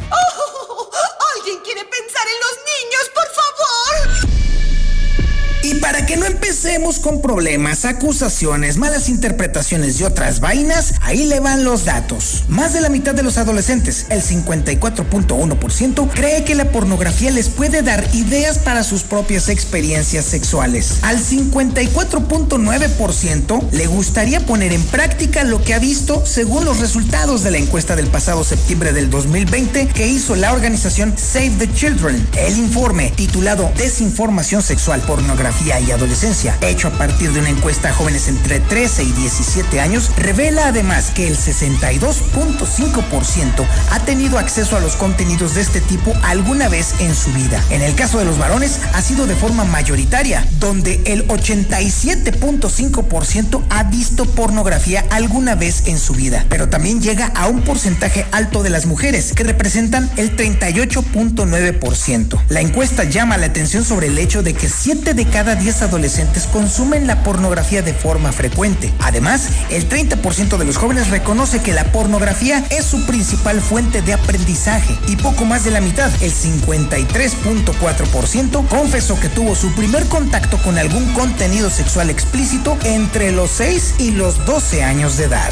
Que no empecemos con problemas, acusaciones, malas interpretaciones y otras vainas, ahí le van los datos. Más de la mitad de los adolescentes, el 54.1%, cree que la pornografía les puede dar ideas para sus propias experiencias sexuales. Al 54.9% le gustaría poner en práctica lo que ha visto según los resultados de la encuesta del pasado septiembre del 2020 que hizo la organización Save the Children. El informe, titulado Desinformación Sexual, Pornografía y Adolescencia, hecho a partir de una encuesta a jóvenes entre 13 y 17 años, revela además que el 62.5% ha tenido acceso a los contenidos de este tipo alguna vez en su vida. En el caso de los varones, ha sido de forma mayoritaria, donde el 87.5% ha visto pornografía alguna vez en su vida, pero también llega a un porcentaje alto de las mujeres, que representan el 38.9%. La encuesta llama la atención sobre el hecho de que 7 de cada 10 adolescentes consumen la pornografía de forma frecuente. Además, el 30% de los jóvenes reconoce que la pornografía es su principal fuente de aprendizaje y poco más de la mitad, el 53.4%, confesó que tuvo su primer contacto con algún contenido sexual explícito entre los 6 y los 12 años de edad.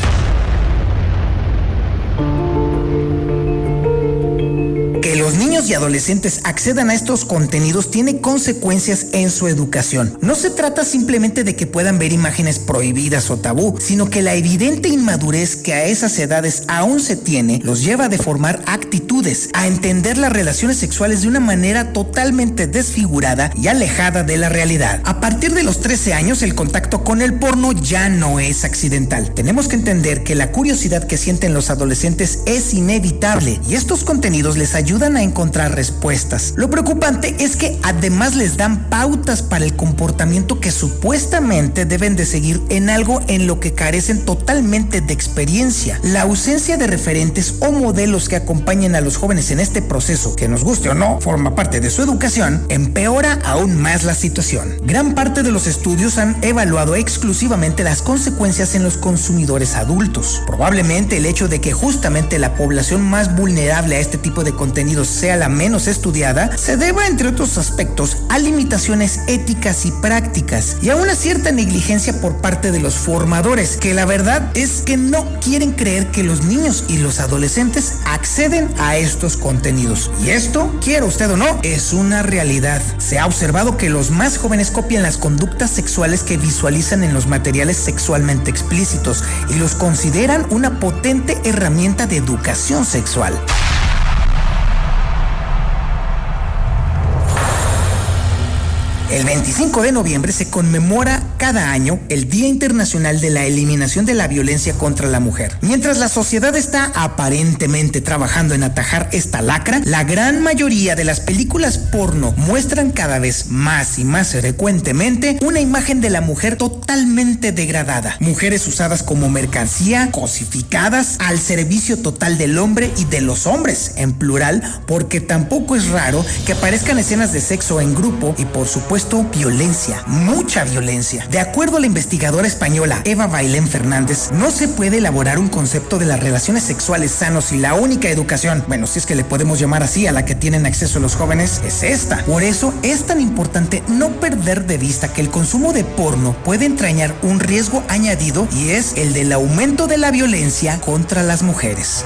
Los niños y adolescentes accedan a estos contenidos tiene consecuencias en su educación. No se trata simplemente de que puedan ver imágenes prohibidas o tabú, sino que la evidente inmadurez que a esas edades aún se tiene los lleva a deformar actitudes, a entender las relaciones sexuales de una manera totalmente desfigurada y alejada de la realidad. A partir de los 13 años el contacto con el porno ya no es accidental. Tenemos que entender que la curiosidad que sienten los adolescentes es inevitable y estos contenidos les ayudan a encontrar respuestas. Lo preocupante es que además les dan pautas para el comportamiento que supuestamente deben de seguir en algo en lo que carecen totalmente de experiencia. La ausencia de referentes o modelos que acompañen a los jóvenes en este proceso, que nos guste o no, forma parte de su educación, empeora aún más la situación. Gran parte de los estudios han evaluado exclusivamente las consecuencias en los consumidores adultos. Probablemente el hecho de que justamente la población más vulnerable a este tipo de contenido sea la menos estudiada, se deba, entre otros aspectos, a limitaciones éticas y prácticas y a una cierta negligencia por parte de los formadores, que la verdad es que no quieren creer que los niños y los adolescentes acceden a estos contenidos. Y esto, quiera usted o no, es una realidad. Se ha observado que los más jóvenes copian las conductas sexuales que visualizan en los materiales sexualmente explícitos y los consideran una potente herramienta de educación sexual. El 25 de noviembre se conmemora cada año el Día Internacional de la Eliminación de la Violencia contra la Mujer. Mientras la sociedad está aparentemente trabajando en atajar esta lacra, la gran mayoría de las películas porno muestran cada vez más y más frecuentemente una imagen de la mujer totalmente degradada. Mujeres usadas como mercancía, cosificadas al servicio total del hombre y de los hombres, en plural, porque tampoco es raro que aparezcan escenas de sexo en grupo y por supuesto violencia, mucha violencia. De acuerdo a la investigadora española Eva Bailén Fernández, no se puede elaborar un concepto de las relaciones sexuales sanos y la única educación, bueno, si es que le podemos llamar así a la que tienen acceso los jóvenes, es esta. Por eso es tan importante no perder de vista que el consumo de porno puede entrañar un riesgo añadido y es el del aumento de la violencia contra las mujeres.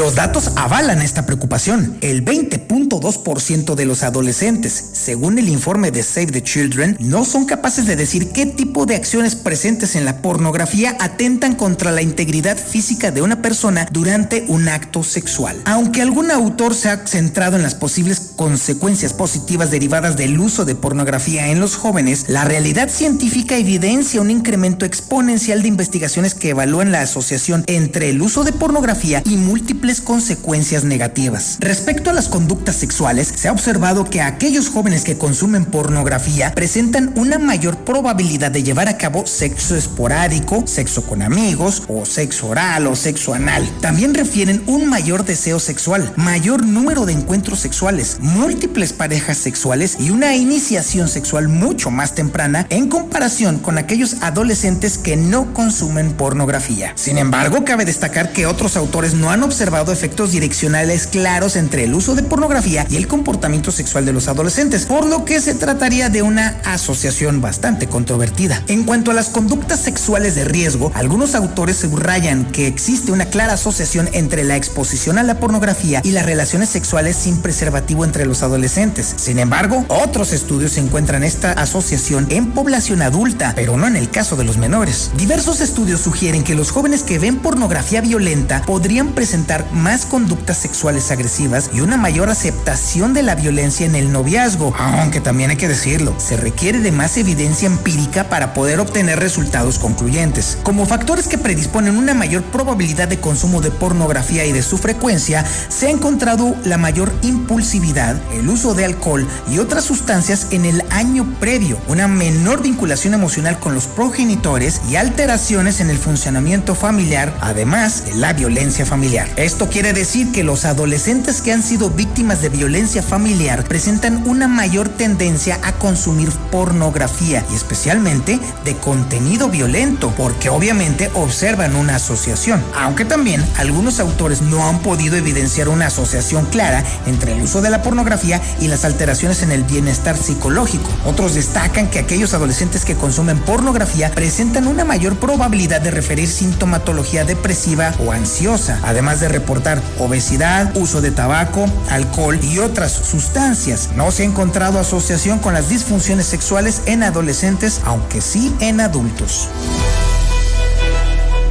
Los datos avalan esta preocupación. El 20.2% de los adolescentes, según el informe de Save the Children, no son capaces de decir qué tipo de acciones presentes en la pornografía atentan contra la integridad física de una persona durante un acto sexual. Aunque algún autor se ha centrado en las posibles consecuencias positivas derivadas del uso de pornografía en los jóvenes, la realidad científica evidencia un incremento exponencial de investigaciones que evalúan la asociación entre el uso de pornografía y múltiples consecuencias negativas. Respecto a las conductas sexuales, se ha observado que aquellos jóvenes que consumen pornografía presentan una mayor probabilidad de llevar a cabo sexo esporádico, sexo con amigos, o sexo oral o sexo anal. También refieren un mayor deseo sexual, mayor número de encuentros sexuales, múltiples parejas sexuales y una iniciación sexual mucho más temprana en comparación con aquellos adolescentes que no consumen pornografía. Sin embargo, cabe destacar que otros autores no han observado efectos direccionales claros entre el uso de pornografía y el comportamiento sexual de los adolescentes, por lo que se trataría de una asociación bastante controvertida. En cuanto a las conductas sexuales de riesgo, algunos autores subrayan que existe una clara asociación entre la exposición a la pornografía y las relaciones sexuales sin preservativo entre los adolescentes. Sin embargo, otros estudios encuentran esta asociación en población adulta, pero no en el caso de los menores. Diversos estudios sugieren que los jóvenes que ven pornografía violenta podrían presentar más conductas sexuales agresivas y una mayor aceptación de la violencia en el noviazgo, aunque también hay que decirlo, se requiere de más evidencia empírica para poder obtener resultados concluyentes. Como factores que predisponen una mayor probabilidad de consumo de pornografía y de su frecuencia, se ha encontrado la mayor impulsividad, el uso de alcohol y otras sustancias en el año previo, una menor vinculación emocional con los progenitores y alteraciones en el funcionamiento familiar, además de la violencia familiar. Esto quiere decir que los adolescentes que han sido víctimas de violencia familiar presentan una mayor tendencia a consumir pornografía y especialmente de contenido violento, porque obviamente observan una asociación. Aunque también algunos autores no han podido evidenciar una asociación clara entre el uso de la pornografía y las alteraciones en el bienestar psicológico. Otros destacan que aquellos adolescentes que consumen pornografía presentan una mayor probabilidad de referir sintomatología depresiva o ansiosa, además de reportar obesidad, uso de tabaco, alcohol y otras sustancias. No se ha encontrado asociación con las disfunciones sexuales en adolescentes, aunque sí en adultos.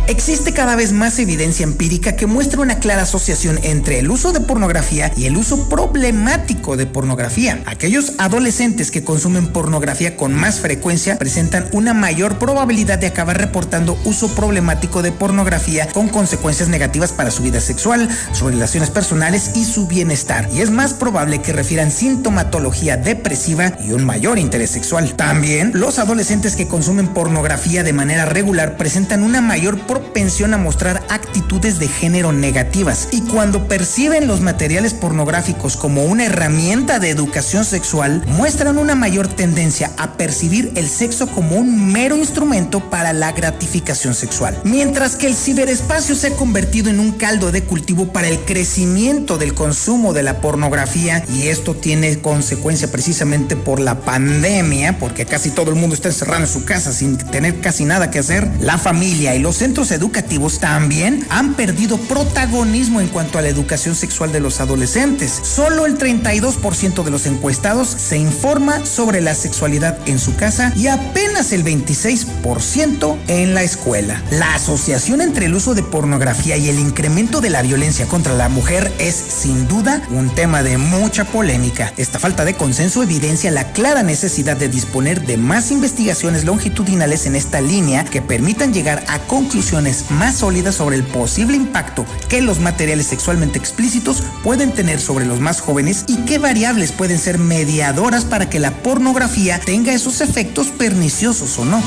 Existe cada vez más evidencia empírica que muestra una clara asociación entre el uso de pornografía y el uso problemático de pornografía. Aquellos adolescentes que consumen pornografía con más frecuencia presentan una mayor probabilidad de acabar reportando uso problemático de pornografía con consecuencias negativas para su vida sexual, sus relaciones personales y su bienestar. Y es más probable que refieran sintomatología depresiva y un mayor interés sexual. También los adolescentes que consumen pornografía de manera regular presentan una mayor probabilidad propensión a mostrar actitudes de género negativas y cuando perciben los materiales pornográficos como una herramienta de educación sexual, muestran una mayor tendencia a percibir el sexo como un mero instrumento para la gratificación sexual. Mientras que el ciberespacio se ha convertido en un caldo de cultivo para el crecimiento del consumo de la pornografía y esto tiene consecuencia precisamente por la pandemia, porque casi todo el mundo está encerrado en su casa sin tener casi nada que hacer, la familia y los centros educativos también han perdido protagonismo en cuanto a la educación sexual de los adolescentes. Solo el 32% de los encuestados se informa sobre la sexualidad en su casa y apenas el 26% en la escuela. La asociación entre el uso de pornografía y el incremento de la violencia contra la mujer es sin duda un tema de mucha polémica. Esta falta de consenso evidencia la clara necesidad de disponer de más investigaciones longitudinales en esta línea que permitan llegar a conclusiones más sólidas sobre el posible impacto que los materiales sexualmente explícitos pueden tener sobre los más jóvenes y qué variables pueden ser mediadoras para que la pornografía tenga esos efectos perniciosos o no.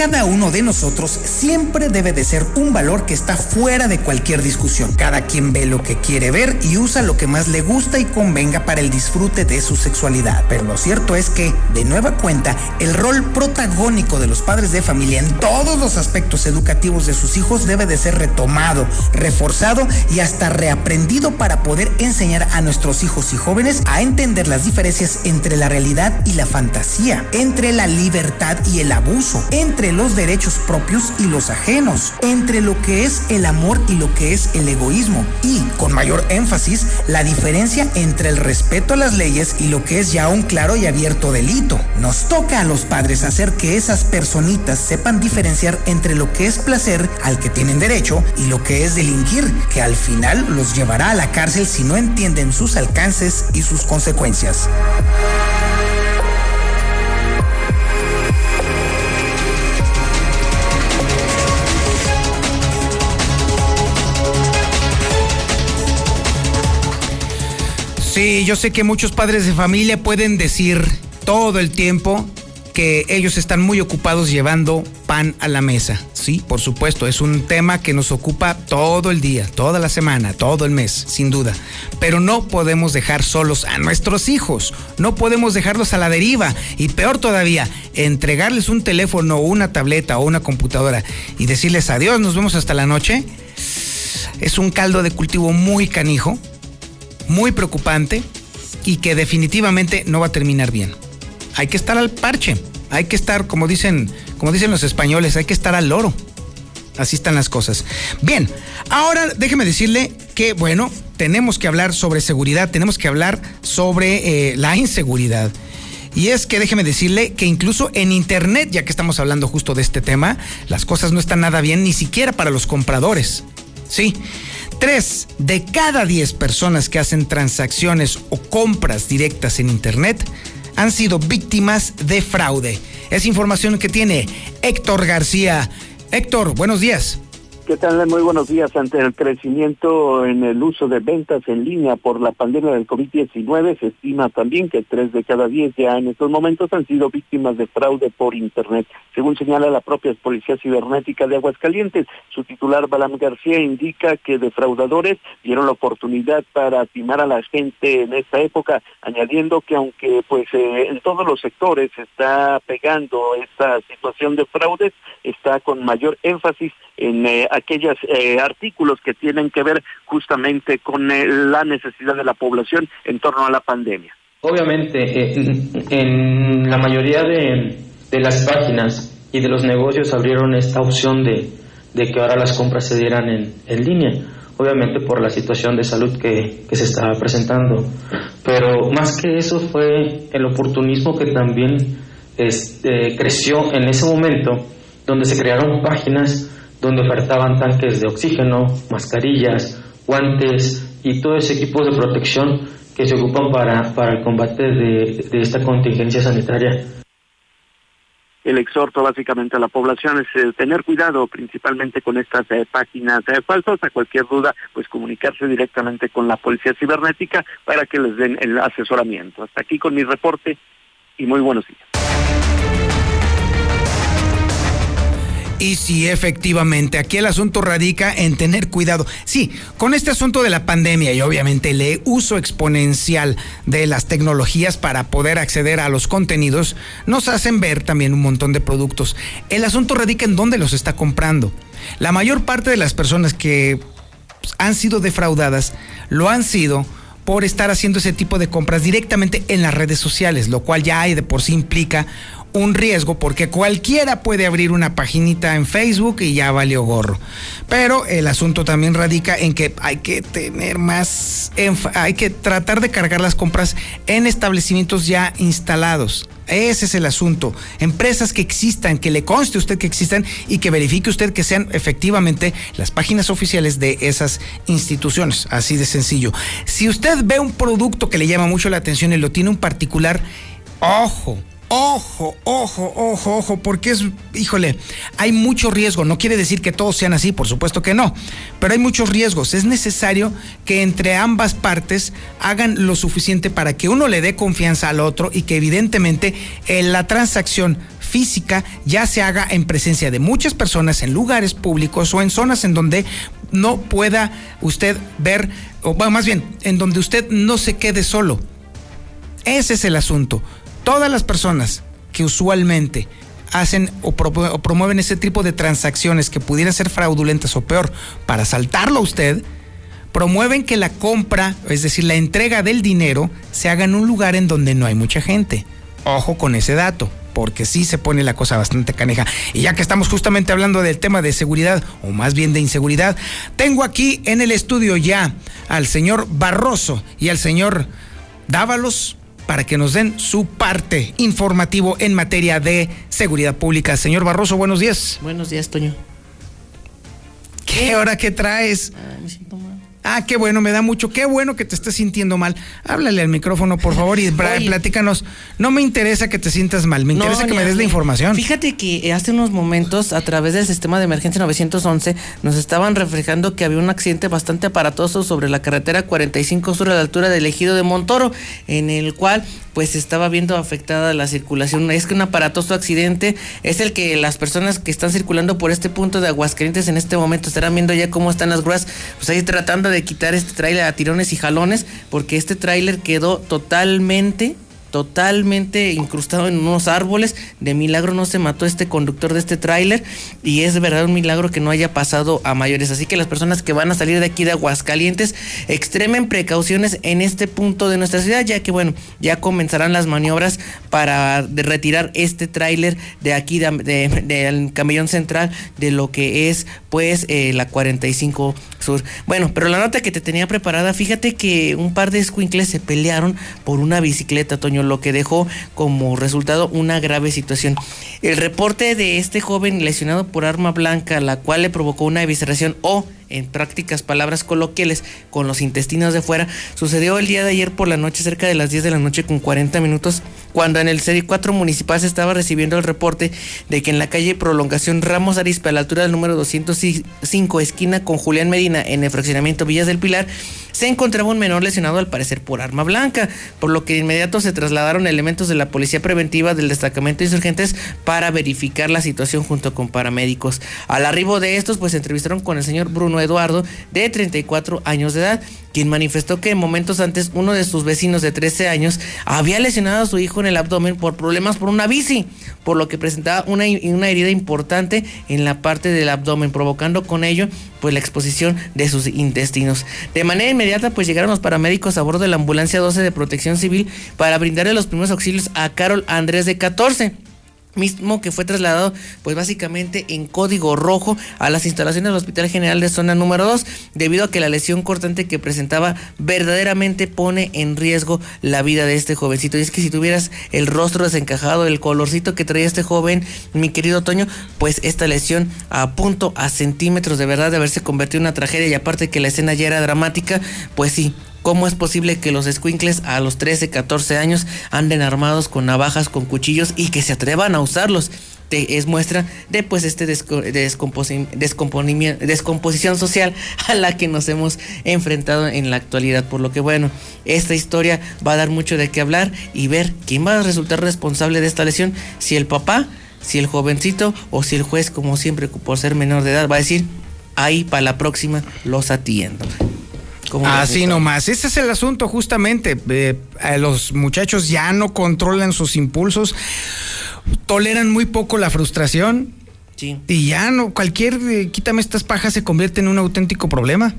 Cada uno de nosotros siempre debe de ser un valor que está fuera de cualquier discusión. Cada quien ve lo que quiere ver y usa lo que más le gusta y convenga para el disfrute de su sexualidad. Pero lo cierto es que, de nueva cuenta, el rol protagónico de los padres de familia en todos los aspectos educativos de sus hijos debe de ser retomado, reforzado y hasta reaprendido para poder enseñar a nuestros hijos y jóvenes a entender las diferencias entre la realidad y la fantasía, entre la libertad y el abuso entre los derechos propios y los ajenos, entre lo que es el amor y lo que es el egoísmo y, con mayor énfasis, la diferencia entre el respeto a las leyes y lo que es ya un claro y abierto delito. Nos toca a los padres hacer que esas personitas sepan diferenciar entre lo que es placer al que tienen derecho y lo que es delinquir, que al final los llevará a la cárcel si no entienden sus alcances y sus consecuencias. Sí, yo sé que muchos padres de familia pueden decir todo el tiempo que ellos están muy ocupados llevando pan a la mesa. Sí, por supuesto, es un tema que nos ocupa todo el día, toda la semana, todo el mes, sin duda. Pero no podemos dejar solos a nuestros hijos, no podemos dejarlos a la deriva y peor todavía, entregarles un teléfono o una tableta o una computadora y decirles adiós, nos vemos hasta la noche. Es un caldo de cultivo muy canijo muy preocupante y que definitivamente no va a terminar bien. Hay que estar al parche, hay que estar, como dicen, como dicen los españoles, hay que estar al loro. Así están las cosas. Bien, ahora déjeme decirle que, bueno, tenemos que hablar sobre seguridad, tenemos que hablar sobre eh, la inseguridad. Y es que déjeme decirle que incluso en Internet, ya que estamos hablando justo de este tema, las cosas no están nada bien, ni siquiera para los compradores. Sí, Tres de cada diez personas que hacen transacciones o compras directas en Internet han sido víctimas de fraude. Es información que tiene Héctor García. Héctor, buenos días. ¿Qué tal? Muy buenos días. Ante el crecimiento en el uso de ventas en línea por la pandemia del COVID-19, se estima también que tres de cada diez ya en estos momentos han sido víctimas de fraude por Internet. Según señala la propia Policía Cibernética de Aguascalientes, su titular Balam García indica que defraudadores dieron la oportunidad para timar a la gente en esta época, añadiendo que aunque pues eh, en todos los sectores se está pegando esta situación de fraudes, está con mayor énfasis en eh, aquellos eh, artículos que tienen que ver justamente con eh, la necesidad de la población en torno a la pandemia. Obviamente, en, la mayoría de, las páginas y de los negocios abrieron esta opción de, que ahora las compras se dieran en, en línea, obviamente por la situación de salud que, que se estaba presentando. Pero más que eso fue el oportunismo que también este, creció en ese momento, donde se crearon páginas donde ofertaban tanques de oxígeno, mascarillas, guantes y todo ese equipo de protección que se ocupan para, para el combate de, esta contingencia sanitaria. El exhorto básicamente a la población es eh, tener cuidado principalmente con estas eh, páginas eh, falsas. A cualquier duda, pues comunicarse directamente con la policía cibernética para que les den el asesoramiento. Hasta aquí con mi reporte y muy buenos días. Y sí, efectivamente, aquí el asunto radica en tener cuidado. Sí, con este asunto de la pandemia y obviamente el uso exponencial de las tecnologías para poder acceder a los contenidos, nos hacen ver también un montón de productos. El asunto radica en dónde los está comprando. La mayor parte de las personas que han sido defraudadas lo han sido por estar haciendo ese tipo de compras directamente en las redes sociales, lo cual ya hay de por sí implica un riesgo porque cualquiera puede abrir una paginita en Facebook y ya valió gorro. Pero el asunto también radica en que hay que tener más, hay que tratar de cargar las compras en establecimientos ya instalados. Ese es el asunto. Empresas que existan, que le conste usted que existan y que verifique usted que sean efectivamente las páginas oficiales de esas instituciones. Así de sencillo. Si usted ve un producto que le llama mucho la atención y lo tiene un particular, ojo, Ojo, ojo, ojo, ojo, porque es, híjole, hay mucho riesgo. No quiere decir que todos sean así, por supuesto que no, pero hay muchos riesgos. Es necesario que entre ambas partes hagan lo suficiente para que uno le dé confianza al otro y que evidentemente en eh, la transacción física ya se haga en presencia de muchas personas en lugares públicos o en zonas en donde no pueda usted ver, o más bien, en donde usted no se quede solo. Ese es el asunto todas las personas que usualmente hacen o, promueven ese tipo de transacciones que pudieran ser fraudulentas o peor para saltarlo a usted, promueven que la compra, es decir, la entrega del dinero, se haga en un lugar en donde no hay mucha gente. Ojo con ese dato, porque sí se pone la cosa bastante caneja. Y ya que estamos justamente hablando del tema de seguridad, o más bien de inseguridad, tengo aquí en el estudio ya al señor Barroso y al señor Dávalos para que nos den su parte informativo en materia de seguridad pública. Señor Barroso, buenos días. Buenos días, Toño. ¿Qué hora que traes? Me siento mal. Ah, qué bueno, me da mucho. Qué bueno que te estés sintiendo mal. Háblale al micrófono, por favor, y platícanos. No me interesa que te sientas mal, me interesa que me des la información. Fíjate que hace unos momentos, a través del sistema de emergencia 911, nos estaban reflejando que había un accidente bastante aparatoso sobre la carretera 45 sur a la altura del ejido de Montoro, en el cual pues estaba viendo afectada la circulación. Es que un aparatoso accidente es el que las personas que están circulando por este punto de Aguascalientes en este momento estarán viendo ya cómo están las grúas, pues ahí tratando de quitar este tráiler a tirones y jalones, porque este tráiler quedó totalmente totalmente incrustado en unos árboles. De milagro no se mató este conductor de este tráiler y es de verdad un milagro que no haya pasado a mayores. Así que las personas que van a salir de aquí de Aguascalientes extremen precauciones en este punto de nuestra ciudad, ya que bueno, ya comenzarán las maniobras para retirar este tráiler de aquí del de, camellón central de lo que es pues eh, la 45 Sur. Bueno, pero la nota que te tenía preparada, fíjate que un par de squinkles se pelearon por una bicicleta, Toño, lo que dejó como resultado una grave situación. El reporte de este joven lesionado por arma blanca, la cual le provocó una evisceración o en prácticas palabras coloquiales con los intestinos de fuera, sucedió el día de ayer por la noche, cerca de las 10 de la noche con 40 minutos, cuando en el Serie 4 municipal se estaba recibiendo el reporte de que en la calle Prolongación Ramos Arispe, a la altura del número 205, esquina con Julián Medina, en el fraccionamiento Villas del Pilar, se encontraba un menor lesionado al parecer por arma blanca, por lo que de inmediato se trasladaron elementos de la Policía Preventiva del Destacamento de Insurgentes para verificar la situación junto con paramédicos. Al arribo de estos, pues se entrevistaron con el señor Bruno Eduardo, de 34 años de edad, quien manifestó que momentos antes uno de sus vecinos de 13 años había lesionado a su hijo en el abdomen por problemas por una bici, por lo que presentaba una, una herida importante en la parte del abdomen, provocando con ello pues la exposición de sus intestinos. De manera inmediata pues llegaron los paramédicos a bordo de la ambulancia 12 de protección civil para brindarle los primeros auxilios a Carol Andrés de 14 mismo que fue trasladado pues básicamente en código rojo a las instalaciones del Hospital General de Zona número 2 debido a que la lesión cortante que presentaba verdaderamente pone en riesgo la vida de este jovencito. Y es que si tuvieras el rostro desencajado el colorcito que traía este joven mi querido Toño pues esta lesión a punto a centímetros de verdad de haberse convertido en una tragedia y aparte que la escena ya era dramática pues sí ¿Cómo es posible que los squinkles a los 13, 14 años anden armados con navajas, con cuchillos y que se atrevan a usarlos? es muestra de pues este descomposición social a la que nos hemos enfrentado en la actualidad. Por lo que bueno, esta historia va a dar mucho de qué hablar y ver quién va a resultar responsable de esta lesión, si el papá, si el jovencito o si el juez, como siempre por ser menor de edad, va a decir, ahí para la próxima los atiendo. Así nomás, ese es el asunto justamente. Eh, los muchachos ya no controlan sus impulsos, toleran muy poco la frustración. Y ya no, cualquier eh, quítame estas pajas se convierte en un auténtico problema.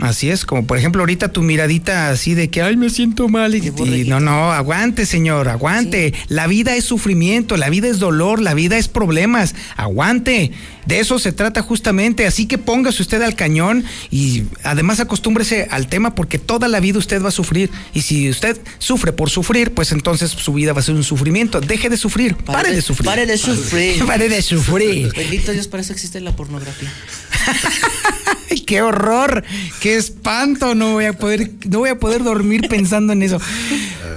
Así es, como por ejemplo ahorita tu miradita así de que, ay, me siento mal. Y, y no, no, aguante, señor, aguante. La vida es sufrimiento, la vida es dolor, la vida es problemas. Aguante. De eso se trata justamente. Así que póngase usted al cañón y además acostúmbrese al tema porque toda la vida usted va a sufrir. Y si usted sufre por sufrir, pues entonces su vida va a ser un sufrimiento. Deje de sufrir. Pare, de, sufrir. Pare de sufrir. pare de sufrir. Bendito Dios, para eso existe la pornografía. ¡Ay, qué horror! ¡Qué espanto! No voy a poder, no voy a poder dormir pensando en eso.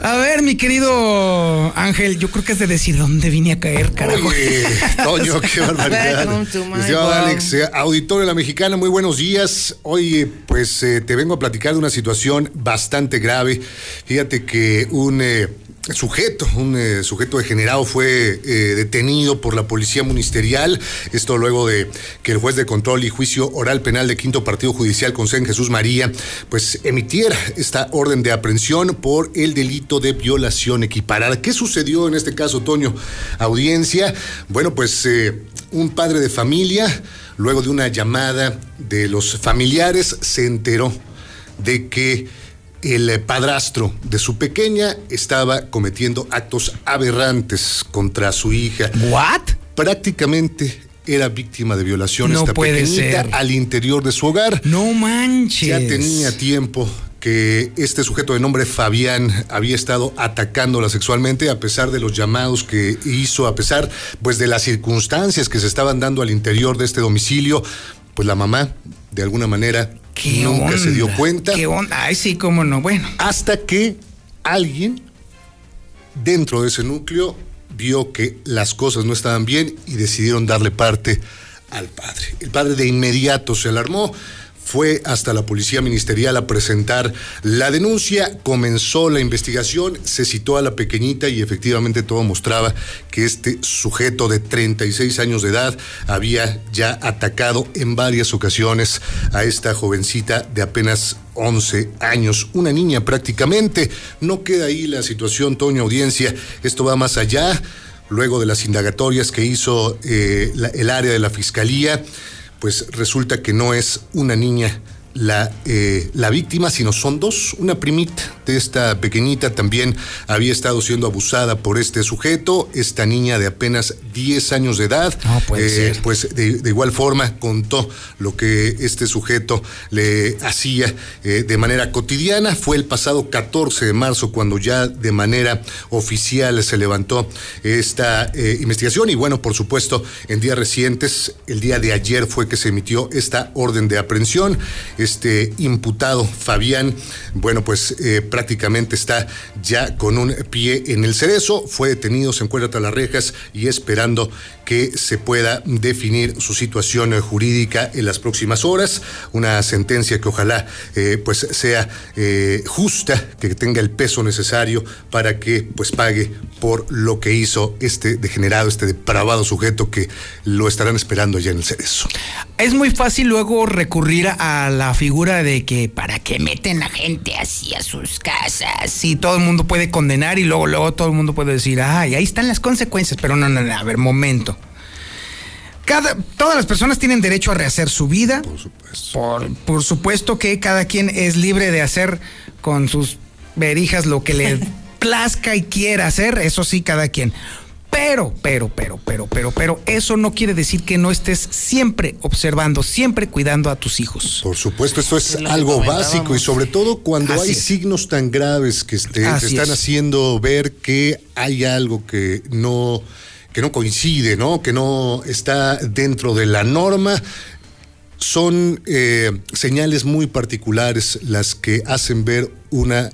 A ver, mi querido Ángel, yo creo que es de decir dónde vine a caer, carajo. Oye, Toño, qué barbaridad. Alex, eh, auditorio de la Mexicana, muy buenos días. Hoy, pues, eh, te vengo a platicar de una situación bastante grave. Fíjate que un eh, sujeto, un eh, sujeto degenerado fue eh, detenido por la policía ministerial. Esto luego de que el juez de control y juicio oral penal de Quinto Partido Judicial con en Jesús María, pues emitiera esta orden de aprehensión por el delito de violación equiparada. ¿Qué sucedió en este caso, Toño? Audiencia. Bueno, pues eh, un padre de familia, luego de una llamada de los familiares, se enteró de que el padrastro de su pequeña estaba cometiendo actos aberrantes contra su hija. ¿What? Prácticamente era víctima de violación no esta puede pequeñita ser. al interior de su hogar. No manches. Ya tenía tiempo que este sujeto de nombre Fabián había estado atacándola sexualmente a pesar de los llamados que hizo, a pesar pues de las circunstancias que se estaban dando al interior de este domicilio, pues la mamá de alguna manera ¿Qué nunca se dio cuenta. ¿Qué onda? Ay, sí, cómo no. Bueno. Hasta que alguien dentro de ese núcleo vio que las cosas no estaban bien y decidieron darle parte al padre. El padre de inmediato se alarmó, fue hasta la policía ministerial a presentar la denuncia, comenzó la investigación, se citó a la pequeñita y efectivamente todo mostraba que este sujeto de 36 años de edad había ya atacado en varias ocasiones a esta jovencita de apenas 11 años, una niña prácticamente. No queda ahí la situación, Toño Audiencia, esto va más allá. Luego de las indagatorias que hizo eh, el área de la fiscalía, pues resulta que no es una niña la, eh, la víctima, sino son dos. Una primita de esta pequeñita también había estado siendo abusada por este sujeto, esta niña de apenas 10 años de edad. No puede eh, ser. Pues de, de igual forma contó lo que este sujeto le hacía eh, de manera cotidiana. Fue el pasado 14 de marzo cuando ya de manera oficial se levantó esta eh, investigación y bueno, por supuesto, en días recientes, el día de ayer fue que se emitió esta orden de aprehensión. Este imputado, Fabián, bueno, pues eh, prácticamente está ya con un pie en el cerezo, fue detenido, se encuentra tras las rejas y esperando que se pueda definir su situación jurídica en las próximas horas, una sentencia que ojalá eh, pues sea eh, justa, que tenga el peso necesario para que pues pague por lo que hizo este degenerado, este depravado sujeto que lo estarán esperando allá en el cerezo. Es muy fácil luego recurrir a la figura de que para que meten la gente así a sus casas y todo el mundo puede condenar y luego luego todo el mundo puede decir, ay, ahí están las consecuencias, pero no, no, no, a ver, momento. Cada, todas las personas tienen derecho a rehacer su vida. Por supuesto. Por, por supuesto que cada quien es libre de hacer con sus verijas lo que le plazca y quiera hacer, eso sí, cada quien. Pero, pero, pero, pero, pero, pero, eso no quiere decir que no estés siempre observando, siempre cuidando a tus hijos. Por supuesto, esto es algo básico y sobre todo cuando Así hay es. signos tan graves que te, están es. haciendo ver que hay algo que no que no coincide, ¿no? Que no está dentro de la norma. Son eh, señales muy particulares las que hacen ver una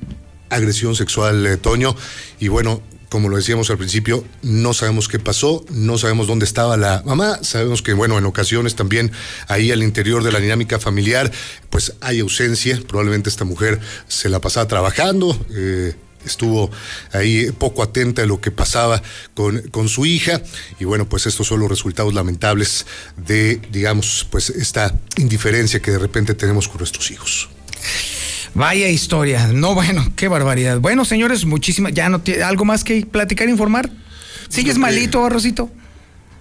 agresión sexual, eh, Toño. Y bueno, como lo decíamos al principio, no sabemos qué pasó, no sabemos dónde estaba la mamá, sabemos que, bueno, en ocasiones también ahí al interior de la dinámica familiar, pues hay ausencia, probablemente esta mujer se la pasaba trabajando, eh, estuvo ahí poco atenta a lo que pasaba con, con su hija y bueno, pues estos son los resultados lamentables de, digamos, pues esta indiferencia que de repente tenemos con nuestros hijos. Vaya historia. No, bueno, qué barbaridad. Bueno, señores, muchísimas. ¿Ya no tiene algo más que platicar, informar? ¿Sigues malito, Rosito?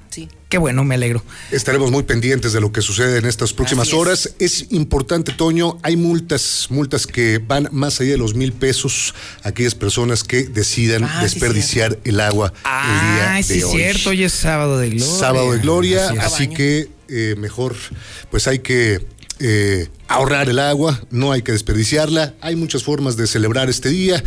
Sí. Qué bueno, me alegro. Estaremos muy pendientes de lo que sucede en estas próximas es. horas. Es importante, Toño, hay multas, multas que van más allá de los mil pesos a aquellas personas que decidan Ah, sí, desperdiciar el agua el Ah, día sí, de hoy. cierto, hoy es sábado de gloria. Sábado de gloria, así que eh, mejor, pues hay que eh, ahorrar el agua, no hay que desperdiciarla. Hay muchas formas de celebrar este día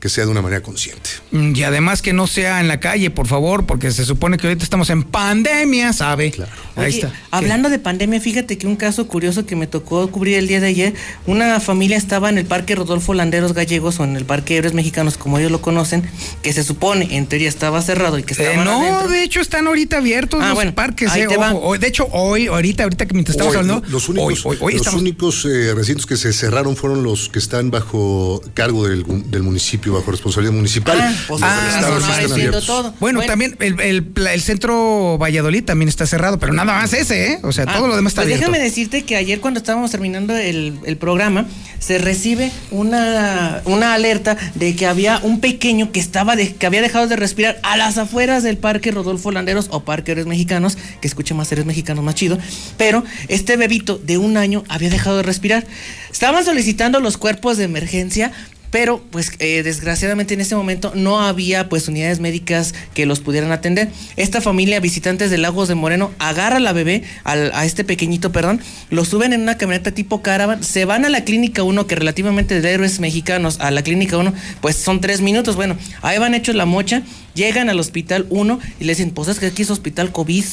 que sea de una manera consciente. Mm, Y además que no sea en la calle, por favor, porque se supone que ahorita estamos en pandemia, ¿sabe? Claro. Ahí Oye, está. Hablando de pandemia, fíjate que un caso curioso que me tocó cubrir el día de ayer, una familia estaba en el Parque Rodolfo Landeros Gallegos o en el Parque Héroes Mexicanos, como ellos lo conocen, que se supone en teoría estaba cerrado y que Eh, estaban no, adentro. de hecho están ahorita abiertos Ah, los bueno, parques. ahí eh, ojo, de hecho, hoy, ahorita, ahorita que mientras estamos Hoy, hablando, los únicos, hoy, hoy, hoy los estamos- únicos eh, recintos que se cerraron fueron los que están bajo cargo del, del municipio, bajo responsabilidad municipal. Ah, pues ah, no, no, todo. Bueno, también el, el pla- el centro Valladolid también está cerrado, pero nada más ese, ¿eh? O sea, Ah, todo lo demás está pues abierto. déjame decirte que ayer cuando estábamos terminando el, el programa, se recibe una, una alerta de que había un pequeño que estaba de- que había dejado de respirar a las afueras del Parque Rodolfo Landeros o Parque Héroes Mexicanos, que escuche más Héroes Mexicanos más chido, pero este bebito de un año había dejado de respirar. Estaban solicitando los cuerpos de emergencia. Pero, pues, eh, desgraciadamente en este momento no había, pues, unidades médicas que los pudieran atender. Esta familia, visitantes de Lagos de Moreno, agarra a la bebé, al- a este pequeñito, perdón, lo suben en una camioneta tipo caravan, se van a la clínica 1, que relativamente de héroes mexicanos a la clínica 1, pues son tres minutos. Bueno, ahí van hechos la mocha, llegan al hospital 1 y le dicen, pues es que aquí es hospital COVID.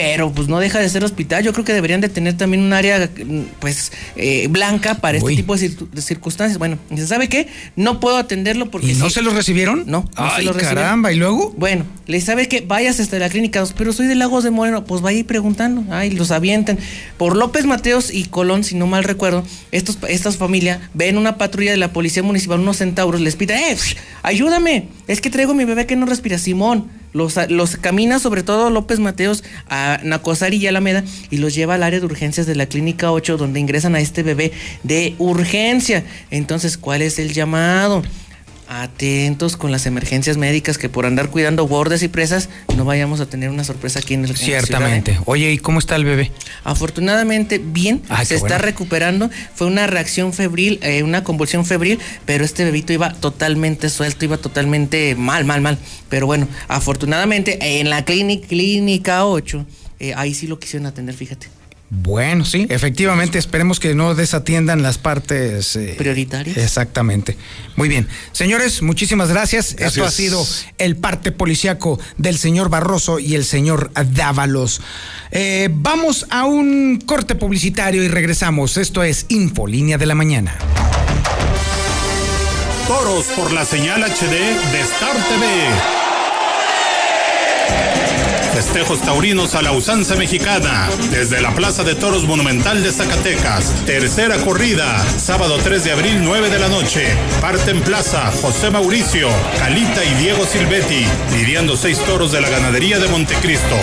Pero pues no deja de ser hospital. Yo creo que deberían de tener también un área pues eh, blanca para Uy. este tipo de, circu- de circunstancias. Bueno, ¿se sabe qué? No puedo atenderlo porque ¿Y no sí- se los recibieron? No, no Ay, se lo recibieron. caramba, ¿y luego? Bueno, le sabe que vayas hasta la clínica 2, pero soy de Lagos de Moreno, pues vaya ahí preguntando, ay, los avientan. Por López Mateos y Colón, si no mal recuerdo, estos, estas familias ven una patrulla de la policía municipal, unos centauros, les piden, eh, ayúdame, es que traigo a mi bebé que no respira, Simón. Los, los camina sobre todo López Mateos a Nacosari y Alameda y los lleva al área de urgencias de la clínica 8 donde ingresan a este bebé de urgencia. Entonces, ¿cuál es el llamado? Atentos con las emergencias médicas que por andar cuidando bordes y presas no vayamos a tener una sorpresa aquí en el ciudad, ¿eh? Ciertamente. Oye, ¿y cómo está el bebé? Afortunadamente bien, Ay, se está bueno. recuperando. Fue una reacción febril, eh, una convulsión febril, pero este bebito iba totalmente suelto, iba totalmente mal, mal, mal. Pero bueno, afortunadamente en la clínica, clínica 8, eh, ahí sí lo quisieron atender, fíjate. Bueno, sí, efectivamente, esperemos que no desatiendan las partes eh, Prioritarias. Exactamente. Muy bien. Señores, muchísimas gracias. Esto ha sido el parte policiaco del señor Barroso y el señor Dávalos. Eh, vamos a un corte publicitario y regresamos. Esto es Infolínea de la Mañana. Toros por la señal HD de Star TV. Festejos taurinos a la usanza mexicana. Desde la Plaza de Toros Monumental de Zacatecas. Tercera corrida. Sábado 3 de abril, 9 de la noche. Parte en plaza José Mauricio, Calita y Diego Silvetti. Lidiando seis toros de la ganadería de Montecristo.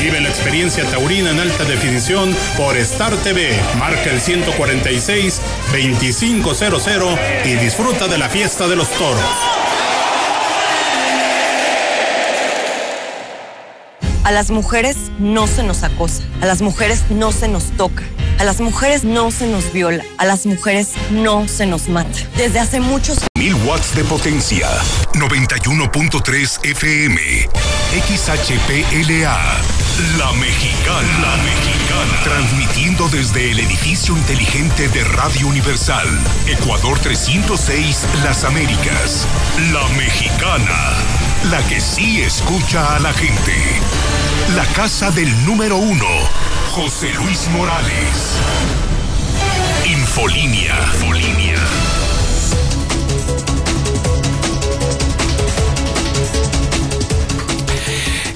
Vive la experiencia taurina en alta definición por Star TV. Marca el 146-2500 y disfruta de la fiesta de los toros. A las mujeres no se nos acosa, a las mujeres no se nos toca, a las mujeres no se nos viola, a las mujeres no se nos mata. Desde hace muchos Mil watts de potencia. 91.3 FM. XHPLA. La Mexicana. La Mexicana. Transmitiendo desde el edificio inteligente de Radio Universal. Ecuador 306, Las Américas. La Mexicana. La que sí escucha a la gente. La casa del número uno. José Luis Morales. Infolínea.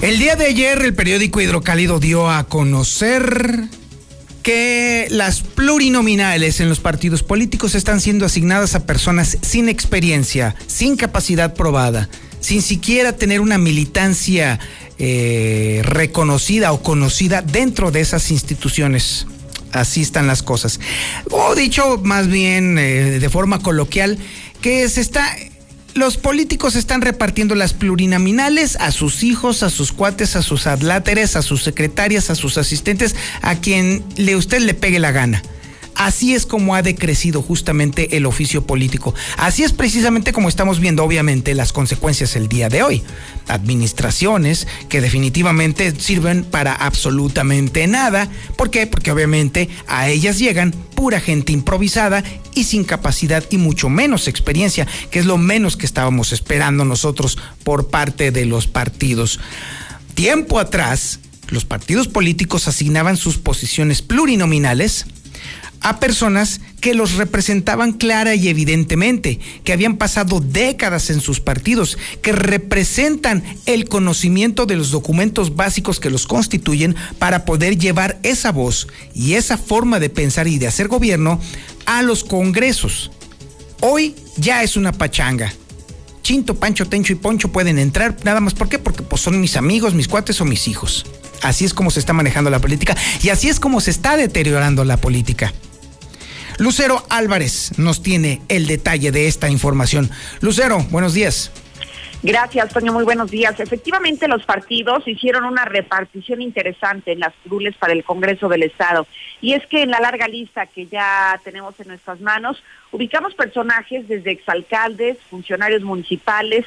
El día de ayer el periódico Hidrocálido dio a conocer que las plurinominales en los partidos políticos están siendo asignadas a personas sin experiencia, sin capacidad probada, sin siquiera tener una militancia eh, reconocida o conocida dentro de esas instituciones. Así están las cosas. O dicho más bien eh, de forma coloquial, que se está los políticos están repartiendo las plurinominales a sus hijos, a sus cuates, a sus adláteres, a sus secretarias, a sus asistentes, a quien le usted le pegue la gana. Así es como ha decrecido justamente el oficio político. Así es precisamente como estamos viendo obviamente las consecuencias el día de hoy. Administraciones que definitivamente sirven para absolutamente nada. ¿Por qué? Porque obviamente a ellas llegan pura gente improvisada y sin capacidad y mucho menos experiencia, que es lo menos que estábamos esperando nosotros por parte de los partidos. Tiempo atrás, los partidos políticos asignaban sus posiciones plurinominales a personas que los representaban clara y evidentemente, que habían pasado décadas en sus partidos, que representan el conocimiento de los documentos básicos que los constituyen para poder llevar esa voz y esa forma de pensar y de hacer gobierno a los congresos. Hoy ya es una pachanga. Chinto, Pancho, Tencho y Poncho pueden entrar, nada más. ¿Por qué? Porque pues, son mis amigos, mis cuates o mis hijos. Así es como se está manejando la política y así es como se está deteriorando la política. Lucero Álvarez nos tiene el detalle de esta información. Lucero, buenos días. Gracias, Toño. Muy buenos días. Efectivamente, los partidos hicieron una repartición interesante en las curules para el Congreso del Estado. Y es que en la larga lista que ya tenemos en nuestras manos, ubicamos personajes desde exalcaldes, funcionarios municipales,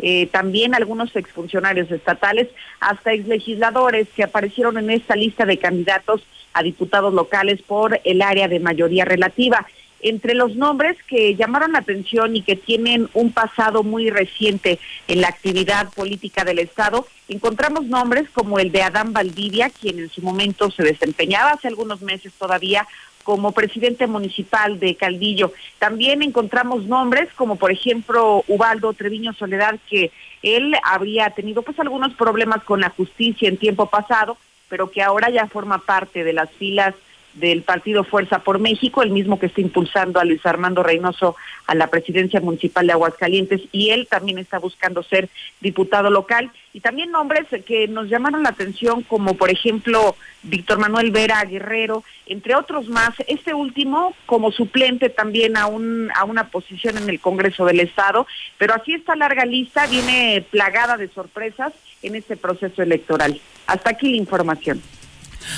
eh, también algunos exfuncionarios estatales, hasta exlegisladores que aparecieron en esta lista de candidatos a diputados locales por el área de mayoría relativa. Entre los nombres que llamaron la atención y que tienen un pasado muy reciente en la actividad política del Estado, encontramos nombres como el de Adán Valdivia, quien en su momento se desempeñaba hace algunos meses todavía como presidente municipal de Caldillo. También encontramos nombres como por ejemplo Ubaldo Treviño Soledad, que él habría tenido pues algunos problemas con la justicia en tiempo pasado, pero que ahora ya forma parte de las filas del partido Fuerza por México, el mismo que está impulsando a Luis Armando Reynoso a la presidencia municipal de Aguascalientes y él también está buscando ser diputado local y también nombres que nos llamaron la atención como por ejemplo Víctor Manuel Vera Guerrero, entre otros más, este último como suplente también a un a una posición en el Congreso del Estado, pero así esta larga lista viene plagada de sorpresas en este proceso electoral. Hasta aquí la información.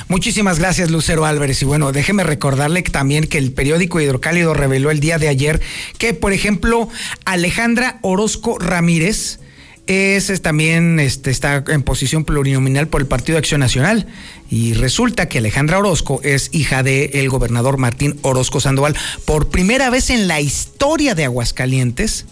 Muchísimas gracias, Lucero Álvarez. Y bueno, déjeme recordarle también que el periódico Hidrocálido reveló el día de ayer que, por ejemplo, Alejandra Orozco Ramírez, es, también este, está en posición plurinominal por el Partido de Acción Nacional. Y resulta que Alejandra Orozco es hija del gobernador Martín Orozco Sandoval. Por primera vez en la historia de Aguascalientes,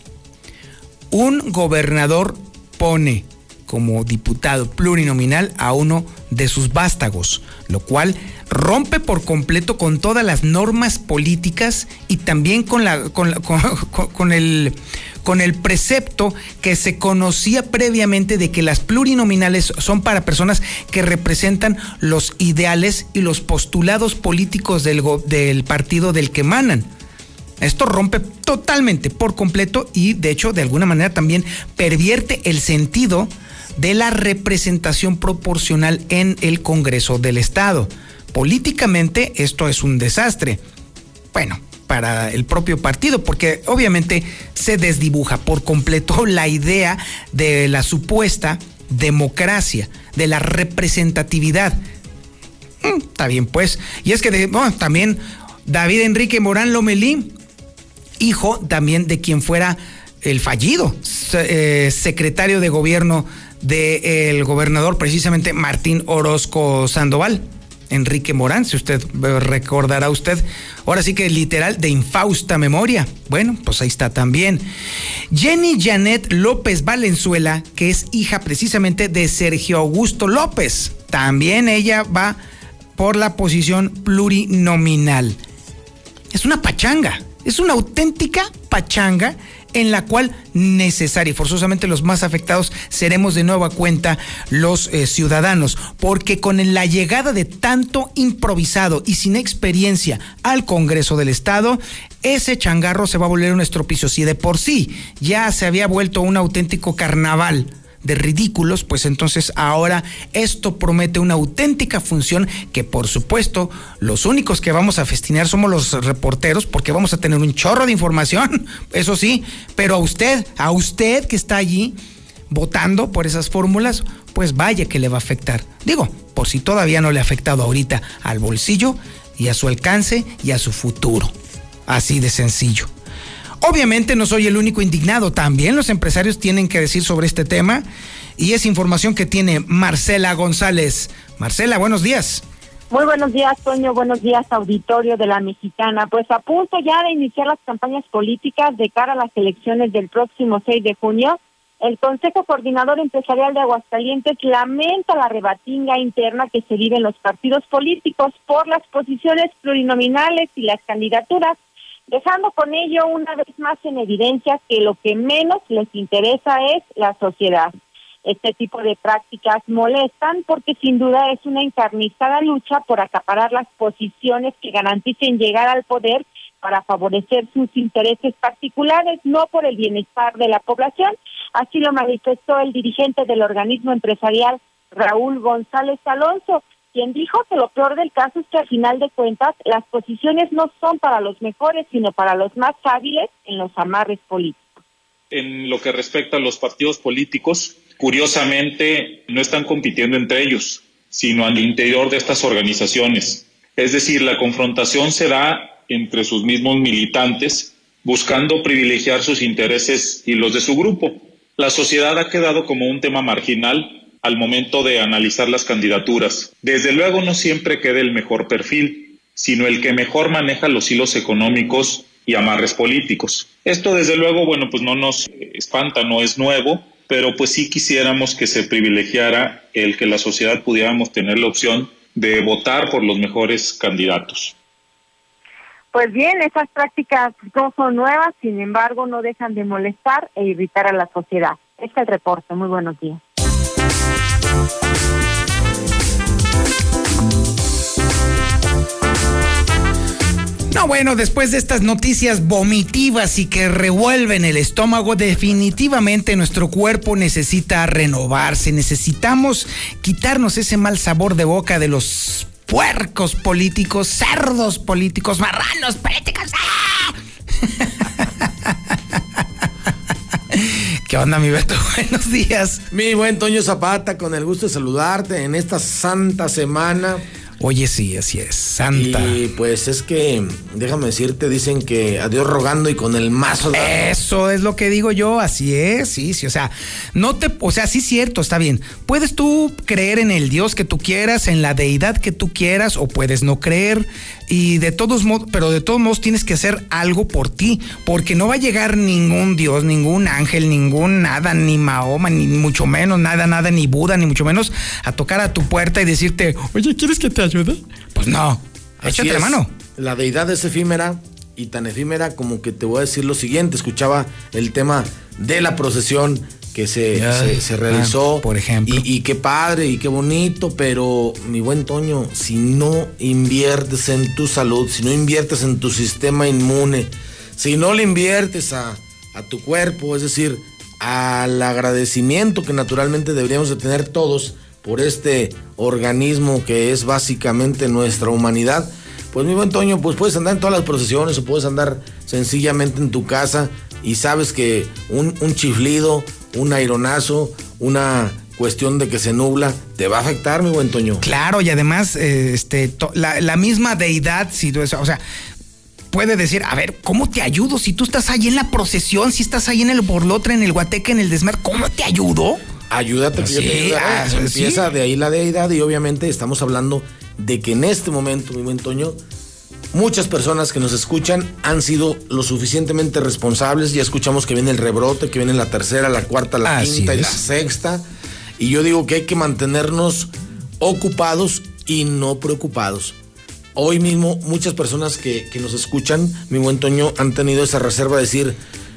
un gobernador pone como diputado plurinominal a uno de sus vástagos, lo cual rompe por completo con todas las normas políticas y también con, la, con, el, con el precepto que se conocía previamente de que las plurinominales son para personas que representan los ideales y los postulados políticos del, del partido del que emanan. Esto rompe totalmente por completo y de hecho de alguna manera también pervierte el sentido de la representación proporcional en el Congreso del Estado. Políticamente esto es un desastre. Bueno, para el propio partido, porque obviamente se desdibuja por completo la idea de la supuesta democracia, de la representatividad. Mm, está bien, pues. Y es que también David Enrique Morán Lomelí, hijo también de quien fuera el fallido eh, secretario de gobierno del gobernador, precisamente Martín Orozco Sandoval. Enrique Morán, si usted recordará usted, ahora sí que literal de infausta memoria. Bueno, pues ahí está también. Jenny Janet López Valenzuela, que es hija precisamente de Sergio Augusto López. También ella va por la posición plurinominal. Es una pachanga, es una auténtica pachanga en la cual necesaria y forzosamente los más afectados seremos de nueva cuenta los eh, ciudadanos, porque con la llegada de tanto improvisado y sin experiencia al Congreso del Estado, ese changarro se va a volver un estropicio. Si de por sí ya se había vuelto un auténtico carnaval de ridículos, pues entonces ahora esto promete una auténtica función que por supuesto los únicos que vamos a festinear somos los reporteros porque vamos a tener un chorro de información, eso sí, pero a usted, a usted que está allí votando por esas fórmulas, pues vaya que le va a afectar. Digo, por si todavía no le ha afectado ahorita al bolsillo y a su alcance y a su futuro. Así de sencillo. Obviamente no soy el único indignado, también los empresarios tienen que decir sobre este tema y es información que tiene Marcela González. Marcela, buenos días. Muy buenos días, Toño. Buenos días, auditorio de la Mexicana. Pues a punto ya de iniciar las campañas políticas de cara a las elecciones del próximo 6 de junio, el Consejo Coordinador Empresarial de Aguascalientes lamenta la rebatinga interna que se vive en los partidos políticos por las posiciones plurinominales y las candidaturas dejando con ello una vez más en evidencia que lo que menos les interesa es la sociedad. Este tipo de prácticas molestan porque sin duda es una encarnizada lucha por acaparar las posiciones que garanticen llegar al poder para favorecer sus intereses particulares, no por el bienestar de la población. Así lo manifestó el dirigente del organismo empresarial, Raúl González Alonso, quien dijo que lo peor del caso es que al final de cuentas las posiciones no son para los mejores, sino para los más hábiles en los amarres políticos. En lo que respecta a los partidos políticos, curiosamente no están compitiendo entre ellos, sino al interior de estas organizaciones. Es decir, la confrontación se da entre sus mismos militantes, buscando privilegiar sus intereses y los de su grupo. La sociedad ha quedado como un tema marginal al momento de analizar las candidaturas. Desde luego no siempre queda el mejor perfil, sino el que mejor maneja los hilos económicos y amarres políticos. Esto desde luego, bueno, pues no nos espanta, no es nuevo, pero pues sí quisiéramos que se privilegiara el que la sociedad pudiéramos tener la opción de votar por los mejores candidatos. Pues bien, esas prácticas no son nuevas, sin embargo, no dejan de molestar e irritar a la sociedad. Este es el reporte. Muy buenos días. No, bueno, después de estas noticias vomitivas y que revuelven el estómago, definitivamente nuestro cuerpo necesita renovarse. Necesitamos quitarnos ese mal sabor de boca de los puercos políticos, cerdos políticos, marranos políticos. ¡Ah! ¿Qué onda, mi Beto? Buenos días. Mi buen Toño Zapata, con el gusto de saludarte en esta santa semana. Oye, sí, así es, santa. Y pues es que, déjame decirte, dicen que a Dios rogando y con el mazo. Eso es lo que digo yo, así es, sí, sí, o sea, no te, o sea, sí cierto, está bien. Puedes tú creer en el Dios que tú quieras, en la deidad que tú quieras, o puedes no creer, y de todos modos, pero de todos modos tienes que hacer algo por ti, porque no va a llegar ningún Dios, ningún ángel, ningún nada, ni Mahoma, ni mucho menos, nada, nada, ni Buda, ni mucho menos, a tocar a tu puerta y decirte, oye, ¿quieres que te ayude? Pues no, échate la mano. La deidad es efímera y tan efímera como que te voy a decir lo siguiente, escuchaba el tema de la procesión que se, se, se realizó. Ah, por ejemplo. Y, y qué padre y qué bonito, pero mi buen Toño, si no inviertes en tu salud, si no inviertes en tu sistema inmune, si no le inviertes a, a tu cuerpo, es decir, al agradecimiento que naturalmente deberíamos de tener todos por este organismo que es básicamente nuestra humanidad, pues mi buen Toño, pues puedes andar en todas las procesiones o puedes andar sencillamente en tu casa y sabes que un, chiflido, un aironazo, una cuestión de que se nubla, te va a afectar, mi buen Toño. Claro, y además, eh, este, la, misma deidad, si o sea, puede decir, a ver, ¿cómo te ayudo? Si tú estás ahí en la procesión, si estás ahí en el borlotre, en el guateque, en el desmer, ¿cómo te ayudo? Ayúdate que yo te ayudaré. ah, sí. Empieza de ahí la deidad y obviamente estamos hablando de que en este momento, mi buen Toño, muchas personas que nos escuchan han sido lo suficientemente responsables. Ya escuchamos que viene el rebrote, que viene la tercera, la cuarta, la Así quinta y la sexta. Y yo digo que hay que mantenernos ocupados y no preocupados. Hoy mismo muchas personas que, que nos escuchan, mi buen Toño, han tenido esa reserva de decir,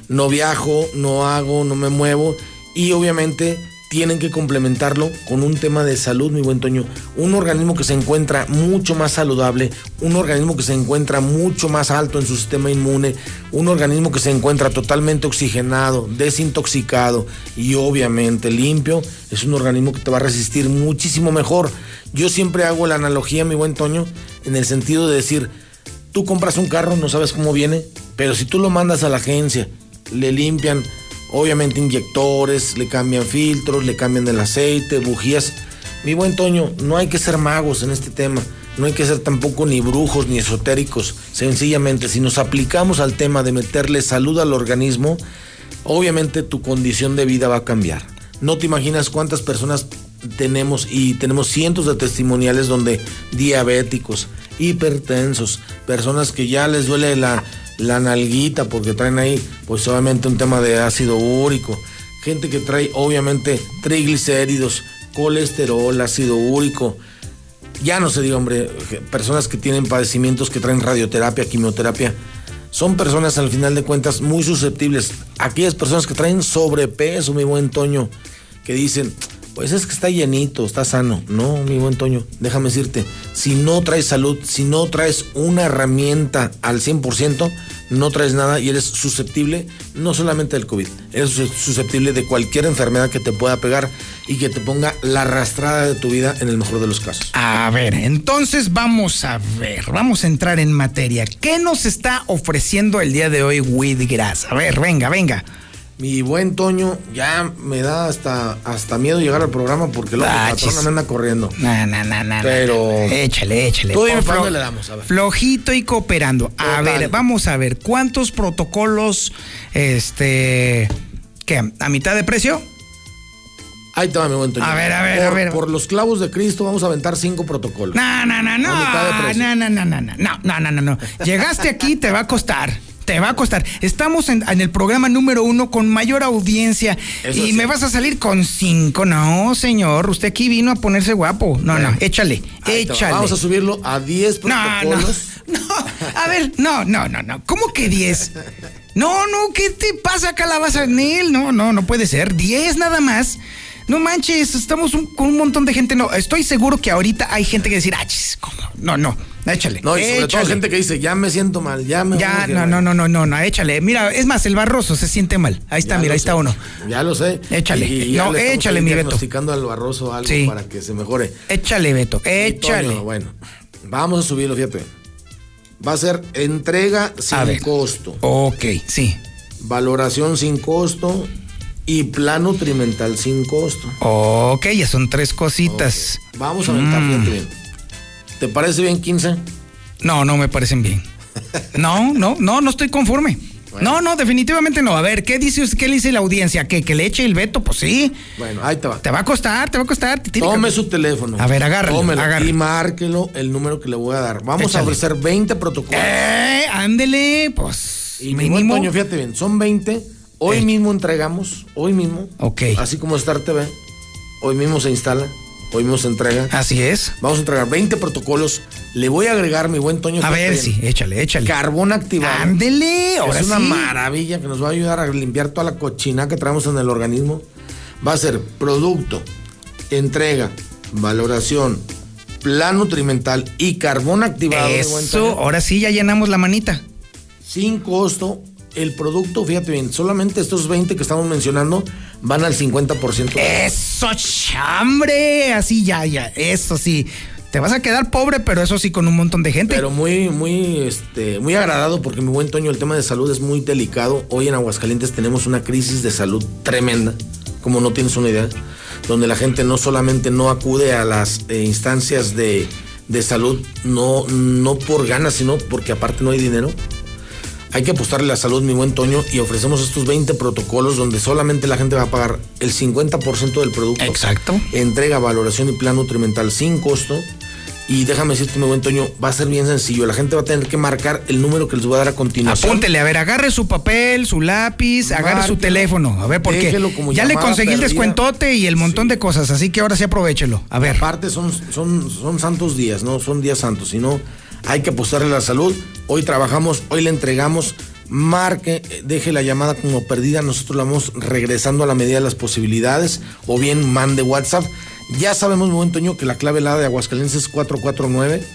no viajo, no hago, no me muevo. Y obviamente tienen que complementarlo con un tema de salud, mi buen Toño. Un organismo que se encuentra mucho más saludable, un organismo que se encuentra mucho más alto en su sistema inmune, un organismo que se encuentra totalmente oxigenado, desintoxicado y obviamente limpio, es un organismo que te va a resistir muchísimo mejor. Yo siempre hago la analogía, mi buen Toño, en el sentido de decir, tú compras un carro, no sabes cómo viene, pero si tú lo mandas a la agencia, le limpian, obviamente inyectores, le cambian filtros, le cambian el aceite, bujías. Mi buen Toño, no hay que ser magos en este tema, no hay que ser tampoco ni brujos ni esotéricos. Sencillamente, si nos aplicamos al tema de meterle salud al organismo, obviamente tu condición de vida va a cambiar. No te imaginas cuántas personas tenemos y tenemos cientos de testimoniales donde diabéticos, hipertensos, personas que ya les duele la, la nalguita porque traen ahí pues obviamente un tema de ácido úrico, gente que trae obviamente triglicéridos, colesterol, ácido úrico, ya no se diga hombre, personas que tienen padecimientos que traen radioterapia, quimioterapia, son personas al final de cuentas muy susceptibles. Aquellas personas que traen sobrepeso, mi buen Toño, que dicen, pues es que está llenito, está sano. No, mi buen Toño, déjame decirte, si no traes salud, si no traes una herramienta al 100%, no traes nada y eres susceptible no solamente del COVID, eres susceptible de cualquier enfermedad que te pueda pegar y que te ponga la arrastrada de tu vida en el mejor de los casos. A ver, entonces vamos a ver, vamos a entrar en materia. ¿Qué nos está ofreciendo el día de hoy Widgras? A ver, venga, venga. Mi buen Toño, ya me da hasta, hasta miedo llegar al programa porque luego la patrona me anda corriendo. No, no, no, no. Pero. Échale, échale. Para flo- le damos, a ver. Flojito y cooperando. A Total. ver, vamos a ver. ¿Cuántos protocolos, este. ¿Qué? ¿A mitad de precio? Ahí te va, mi buen Toño. A ver, a ver, por, a ver. Por los clavos de Cristo vamos a aventar cinco protocolos. No, no, no, no. A mitad de precio. No, no, no, no, no, no, no, no, no, no. Llegaste aquí, te va a costar. Te va a costar. Estamos en, en el programa número uno con mayor audiencia Eso y sí. me vas a salir con cinco. No, señor. Usted aquí vino a ponerse guapo. No, no. Échale, Ahí échale. Vamos a subirlo a 10 No, no. protocolos. A ver, no, no, no, no. ¿Cómo que 10? No, no, ¿qué te pasa, calabaza Nel? No, no, no puede ser. 10 nada más. No manches, estamos un- con un montón de gente. No, estoy seguro que ahorita hay gente que decir, ah, chis, ¿cómo? No, no, échale. No, y sobre todo échale. gente que dice, ya me siento mal, ya me Ya, no, güey". no, no, no, no, no, échale. Mira, es más, el barroso se siente mal. Ahí está, Ya mira, ahí sé. está uno. Ya lo sé. Échale. Y No, échale, mi Beto. diagnosticando al barroso algo Sí. para que se mejore. Échale, Beto, échale. Toño, bueno, vamos a subirlo, fíjate. Va a ser entrega sin A costo, Ok, sí. valoración sin costo y plan nutrimental sin costo. Ok, ya son tres cositas. Vamos a aventar, Mm. fíjate bien. ¿Te parece bien 15? No, no me parecen bien. No, no, no, no estoy conforme. No, no, definitivamente no. A ver, ¿qué dice usted? ¿Qué le dice la audiencia? ¿Que, que le eche el veto? Pues sí. Bueno, ahí te va. Te va a costar, te va a costar. te Tome que- su teléfono. A ver, agárralo, Tómelo agárralo. y márquelo el número que le voy a dar. Vamos Échale. a ofrecer 20 protocolos. Eh, ándele, pues. Y mínimo. Toño, fíjate bien, son 20. Hoy Eh. mismo entregamos, hoy mismo. Ok. Así como Star TV. Hoy mismo se instala, hoy mismo se entrega. Así es. Vamos a entregar 20 protocolos. Le voy a agregar, mi buen Toño. A ver, sí, échale, échale. Carbón activado. Ándele, ahora es una sí. maravilla que nos va a ayudar a limpiar toda la cochina que traemos en el organismo. Va a ser producto, entrega, valoración, plan nutrimental y carbón activado. Eso, ahora sí ya llenamos la manita. sin costo. El producto, fíjate bien, solamente estos 20 que estamos mencionando van al 50%. Eso, chambre. Así ya, ya. Eso sí. Te vas a quedar pobre, pero eso sí con un montón de gente. Pero muy, muy, este, muy agradado porque mi buen Toño, el tema de salud es muy delicado. Hoy en Aguascalientes tenemos una crisis de salud tremenda, como no tienes una idea, donde la gente no solamente no acude a las eh, instancias de, de salud, no, no por ganas, sino porque aparte no hay dinero. Hay que apostarle a la salud, mi buen Toño, y ofrecemos estos 20 protocolos donde solamente la gente va a pagar el 50% del producto. Exacto. Entrega, valoración y plan nutrimental sin costo. Y déjame decirte, mi buen Toño, va a ser bien sencillo. La gente va a tener que marcar el número que les voy a dar a continuación. Apúntele, a ver, agarre su papel, su lápiz, agarre su teléfono. A ver, porque Déjelo como ya le conseguí el perdida. descuentote y el montón de cosas, así que ahora sí aprovechelo. A ver. Aparte son, son, son santos días, no son días santos, sino hay que apostarle a la salud. Hoy trabajamos, hoy le entregamos marque, deje la llamada como perdida, nosotros la vamos regresando a la medida de las posibilidades, o bien mande WhatsApp. Ya sabemos, mi buen que la clave helada de Aguascalientes es 449.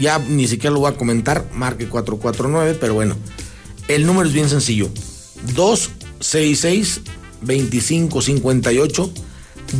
Ya ni siquiera lo voy a comentar, marque 449, pero bueno, el número es bien sencillo. 266 2558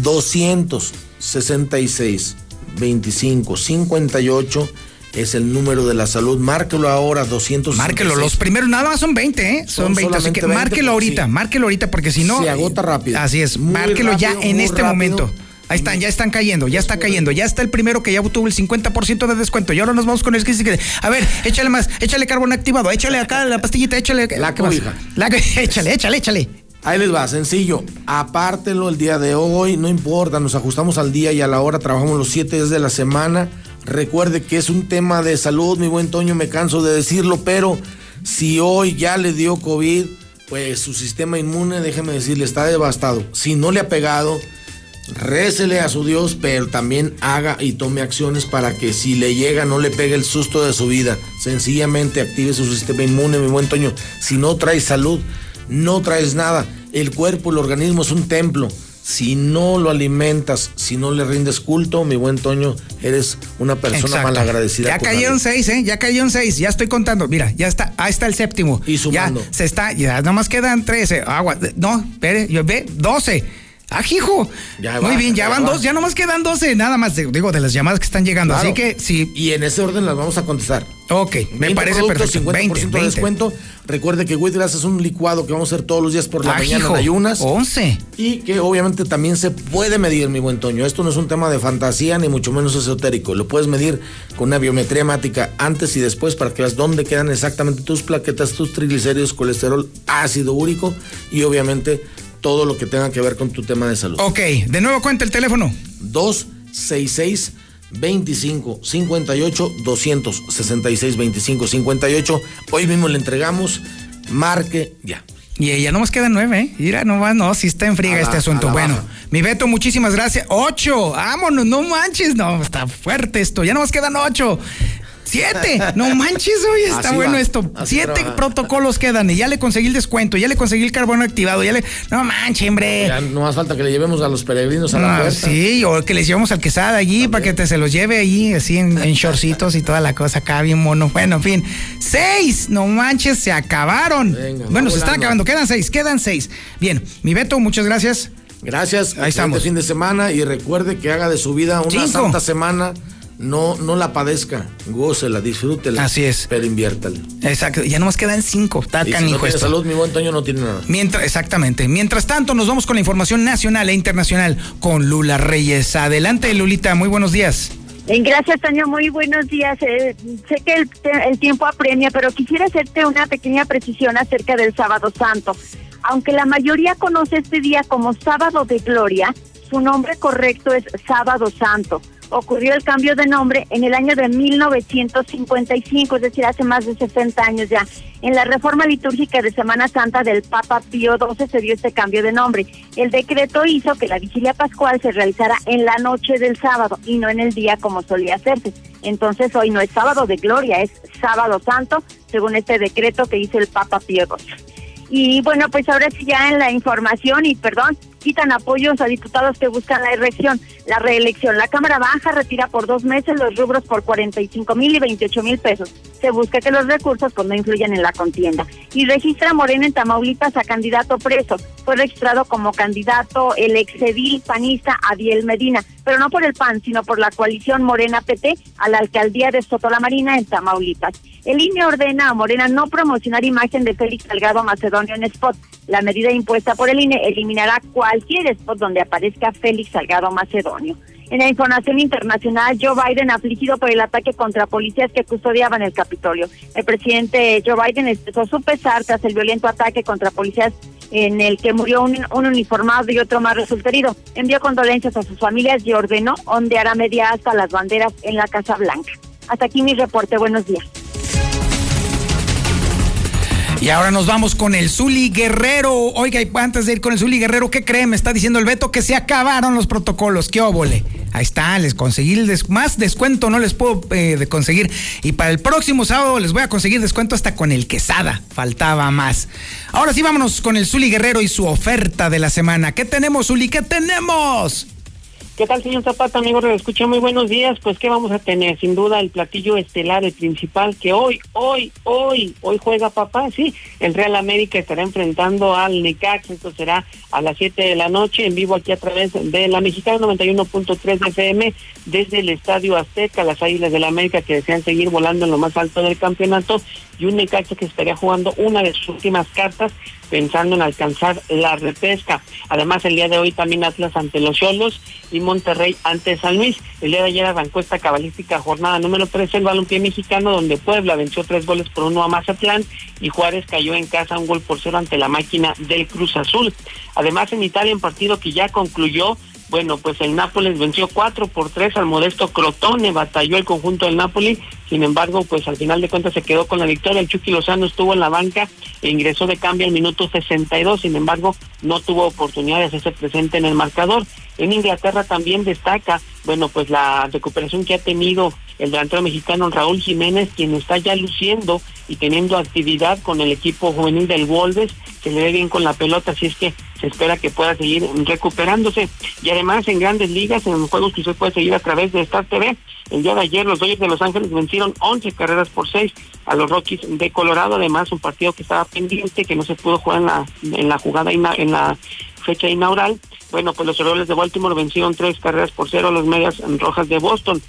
266 2558 es el número de la salud. Márquelo ahora, 200. Márquelo, los primeros nada más son 20, ¿eh? Son, Son 20, así que solamente 20, márquelo ahorita, sí. márquelo ahorita, porque si no. Se agota rápido. Así es, Muy márquelo ya en este rápido. momento. Ahí están, ya están cayendo, ya está cayendo. Ya está el primero que ya tuvo el 50% de descuento. Y ahora nos vamos con el que dice que, a ver, échale más, échale carbón activado, échale acá la pastillita, échale. La cobija. La, échale, échale, échale. Ahí les va, sencillo. Apártelo el día de hoy, no importa, nos ajustamos al día y a la hora, trabajamos los siete días de la semana. Recuerde que es un tema de salud, mi buen Toño, me canso de decirlo, pero si hoy ya le dio COVID, pues su sistema inmune, déjeme decirle, está devastado. Si no le ha pegado, récele a su Dios, pero también haga y tome acciones para que si le llega no le pegue el susto de su vida. Sencillamente active su sistema inmune, mi buen Toño. Si no traes salud, no traes nada. El cuerpo, el organismo es un templo. Si no lo alimentas, si no le rindes culto, mi buen Toño, eres una persona Exacto. malagradecida. Ya cayeron seis, ¿eh? Ya cayeron seis. Ya estoy contando. Mira, ya está. Ahí está el séptimo. Y sumando. Ya se está. Ya nomás quedan trece. Agua. No, espere. Yo ve. Doce. Ajijo. Ya Muy va, bien, ya, ya van va. dos. Ya nomás quedan doce. Nada más, de- digo, de las llamadas que están llegando. Claro. Así que sí. Y en ese orden las vamos a contestar. Ok, me 20 parece perfecto. 50% 20, de 20. descuento. Recuerde que Wheatgrass es un licuado que vamos a hacer todos los días por la mañana Ajijo. en ayunas. 11. Y que obviamente también se puede medir, mi buen Toño. Esto no es un tema de fantasía ni mucho menos esotérico. Lo puedes medir con una biometría hemática antes y después para que veas dónde quedan exactamente tus plaquetas, tus triglicéridos, colesterol, ácido úrico y obviamente todo lo que tenga que ver con tu tema de salud. Ok, de nuevo cuenta el teléfono. 266 25 58 266 25 58. Hoy mismo le entregamos. Marque ya. Y ya nomás quedan nueve, ¿eh? Mira, no va, no, si está en friega la- este asunto. Bueno, baja. mi Beto, muchísimas gracias. Ocho, vámonos, no manches, no, está fuerte esto. Ya nomás quedan ocho. Siete, no manches, oye, está Así bueno va, esto. Siete trabaja. protocolos quedan y ya le conseguí el descuento, ya le conseguí el carbono activado, ya le. No manches, hombre. Ya no más falta que le llevemos a los peregrinos a la Ah, puerta. sí, o que les llevemos al quesada allí para que te se los lleve allí, así en, en shortcitos y toda la cosa acá, bien mono. Bueno, en fin. ¡Seis! No manches, se acabaron. Venga, bueno, se están acabando. Quedan seis, quedan seis. Bien, mi Beto, muchas gracias. Gracias. Ahí estamos. fin de semana y recuerde que haga de su vida una Cinco. santa semana. No, no la padezca, gócela, disfrútela. Así es. Pero inviértale. Exacto, ya nomás quedan cinco. Está Y si no canijo tiene salud, mi buen Toño no tiene nada. Mientras, exactamente. Mientras tanto, nos vamos con la información nacional e internacional con Lula Reyes. Adelante, Lulita, muy buenos días. Eh, Gracias, Toño. Muy buenos días. Eh, sé que el, te- el tiempo apremia, pero quisiera hacerte una pequeña precisión acerca del Sábado Santo. Aunque la mayoría conoce este día como Sábado de Gloria, su nombre correcto es Sábado Santo. Ocurrió el cambio de nombre en el año de 1955, es decir, hace más de 60 años ya. En la reforma litúrgica de Semana Santa del Papa Pío XII se dio este cambio de nombre. El decreto hizo que la vigilia pascual se realizara en la noche del sábado y no en el día como solía hacerse. Entonces hoy no es sábado de gloria, es sábado santo, según este decreto que hizo el Papa Pío XII. Y bueno, pues ahora sí ya en la información y perdón, quitan apoyos a diputados que buscan la elección, la reelección. La Cámara Baja retira por dos meses los rubros por 45 mil y 28 mil pesos. Se busca que los recursos pues no influyan en la contienda. Y registra Morena en Tamaulipas a candidato preso. Fue registrado como candidato el exedil panista Adiel Medina, pero no por el PAN, sino por la coalición Morena PT a la alcaldía de Soto la Marina en Tamaulipas. El INE ordena a Morena no promocionar imagen de Félix Salgado Macedonio en spot. La medida impuesta por el INE eliminará cualquier spot donde aparezca Félix Salgado Macedonio. En la información internacional, Joe Biden afligido por el ataque contra policías que custodiaban el Capitolio. El presidente Joe Biden expresó su pesar tras el violento ataque contra policías en el que murió un, un uniformado y otro más resultó herido. Envió condolencias a sus familias y ordenó ondear a media hasta las banderas en la Casa Blanca. Hasta aquí mi reporte. Buenos días. Y ahora nos vamos con el Zuli Guerrero. Oiga, y antes de ir con el Zuli Guerrero, ¿qué creen? Me está diciendo el Beto que se acabaron los protocolos. ¿Qué óvole? Ahí está, les conseguí el más descuento, no les puedo eh, de conseguir. Y para el próximo sábado les voy a conseguir descuento hasta con el quesada. Faltaba más. Ahora sí, vámonos con el Zuli Guerrero y su oferta de la semana. ¿Qué tenemos, Zuli? ¿Qué tenemos? ¿Qué tal, señor Zapata, amigo? Le escucho muy buenos días. Pues, ¿qué vamos a tener? Sin duda, el platillo estelar, el principal, que hoy, hoy, hoy, hoy juega papá, sí. El Real América estará enfrentando al Necax. Esto será a las 7 de la noche, en vivo aquí a través de la Mexicana 91.3 de FM, desde el Estadio Azteca, las Águilas del América que desean seguir volando en lo más alto del campeonato, y un Necaxa que estaría jugando una de sus últimas cartas pensando en alcanzar la repesca. Además, el día de hoy también Atlas ante los Cholos y Monterrey ante San Luis. El día de ayer arrancó esta cabalística jornada número 13 el balompié mexicano, donde Puebla venció tres goles por uno a Mazatlán y Juárez cayó en casa un gol por cero ante la máquina del Cruz Azul. Además, en Italia, en partido que ya concluyó, bueno, pues el Nápoles venció 4 por 3 al modesto Crotone, batalló el conjunto del Nápoles, sin embargo, pues al final de cuentas se quedó con la victoria. El Chucky Lozano estuvo en la banca e ingresó de cambio al minuto 62, sin embargo, no tuvo oportunidad de hacerse presente en el marcador. En Inglaterra también destaca, bueno, pues la recuperación que ha tenido el delantero mexicano Raúl Jiménez, quien está ya luciendo y teniendo actividad con el equipo juvenil del Wolves, que le ve bien con la pelota, así es que espera que pueda seguir recuperándose. Y además en grandes ligas, en juegos que usted puede seguir a través de Star TV, el día de ayer los Dodgers de Los Ángeles vencieron 11 carreras por 6 a los Rockies de Colorado, además un partido que estaba pendiente, que no se pudo jugar en la, en la jugada, en la fecha inaugural. Bueno, pues los Orioles de Baltimore vencieron tres carreras por cero a los Medias Rojas de Boston.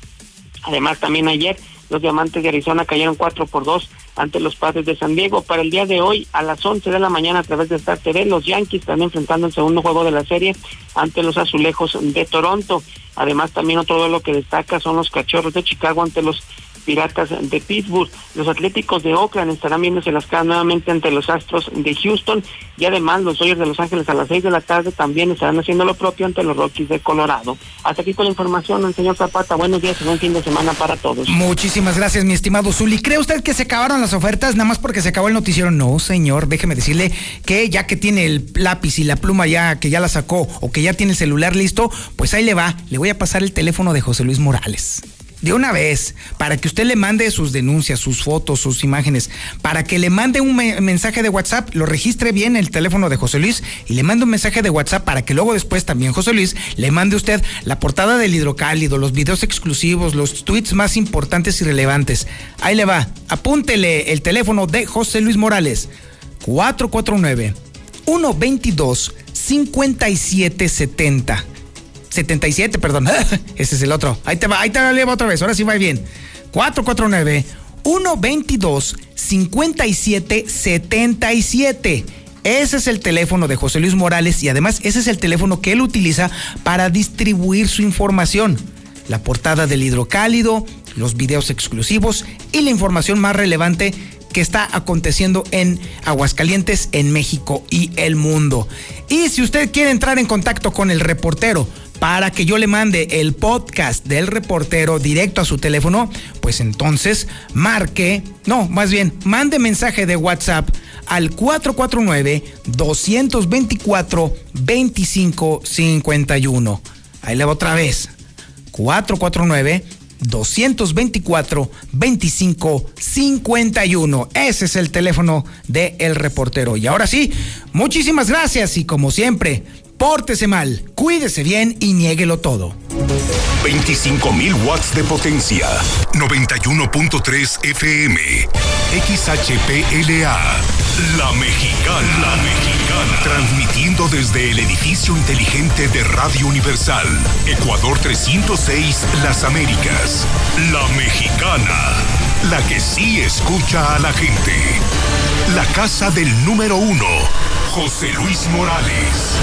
Además, también ayer los Diamantes de Arizona cayeron 4 por 2 ante los Padres de San Diego. Para el día de hoy, a las 11 de la mañana, a través de Star TV, los Yankees están enfrentando el segundo juego de la serie ante los Azulejos de Toronto. Además, también otro duelo que destaca son los Cachorros de Chicago ante los Piratas de Pittsburgh. Los Atléticos de Oakland estarán viéndose las caras nuevamente ante los Astros de Houston y además los Dodgers de Los Ángeles a las 6 de la tarde también estarán haciendo lo propio ante los Rockies de Colorado. Hasta aquí con la información, señor Zapata. Buenos días y buen fin de semana para todos. Muchísimas gracias, mi estimado Zuli. ¿Cree usted que se acabaron las ofertas nada más porque se acabó el noticiero? No, señor, déjeme decirle que ya que tiene el lápiz y la pluma ya, que ya la sacó, o que ya tiene el celular listo, pues ahí le va. Le voy a pasar el teléfono de José Luis Morales. De una vez, para que usted le mande sus denuncias, sus fotos, sus imágenes, para que le mande un me- mensaje de WhatsApp, lo registre bien el teléfono de José Luis y le mande un mensaje de WhatsApp para que luego después también José Luis le mande usted la portada del hidrocálido, los videos exclusivos, los tweets más importantes y relevantes. Ahí le va, apúntele el teléfono de José Luis Morales, 449 122 5770. 77, perdón. Ese es el otro. Ahí te va, ahí te va, le va otra vez. Ahora sí va bien. 449 122 5777. Ese es el teléfono de José Luis Morales y además ese es el teléfono que él utiliza para distribuir su información. La portada del hidrocálido, los videos exclusivos y la información más relevante que está aconteciendo en Aguascalientes, en México y el mundo. Y si usted quiere entrar en contacto con el reportero para que yo le mande el podcast del reportero directo a su teléfono, pues entonces marque, no, más bien, mande mensaje de WhatsApp al 449-224-2551. Ahí le va otra vez. 449 224 2551. Ese es el teléfono de El Reportero. Y ahora sí, muchísimas gracias y como siempre, pórtese mal, cuídese bien y niéguelo todo. 25.000 watts de potencia. 91.3 FM. XHPLA. La Mexicana. La Mexicana. Transmitiendo desde el edificio inteligente de Radio Universal. Ecuador 306, Las Américas. La Mexicana. La que sí escucha a la gente. La casa del número uno. José Luis Morales.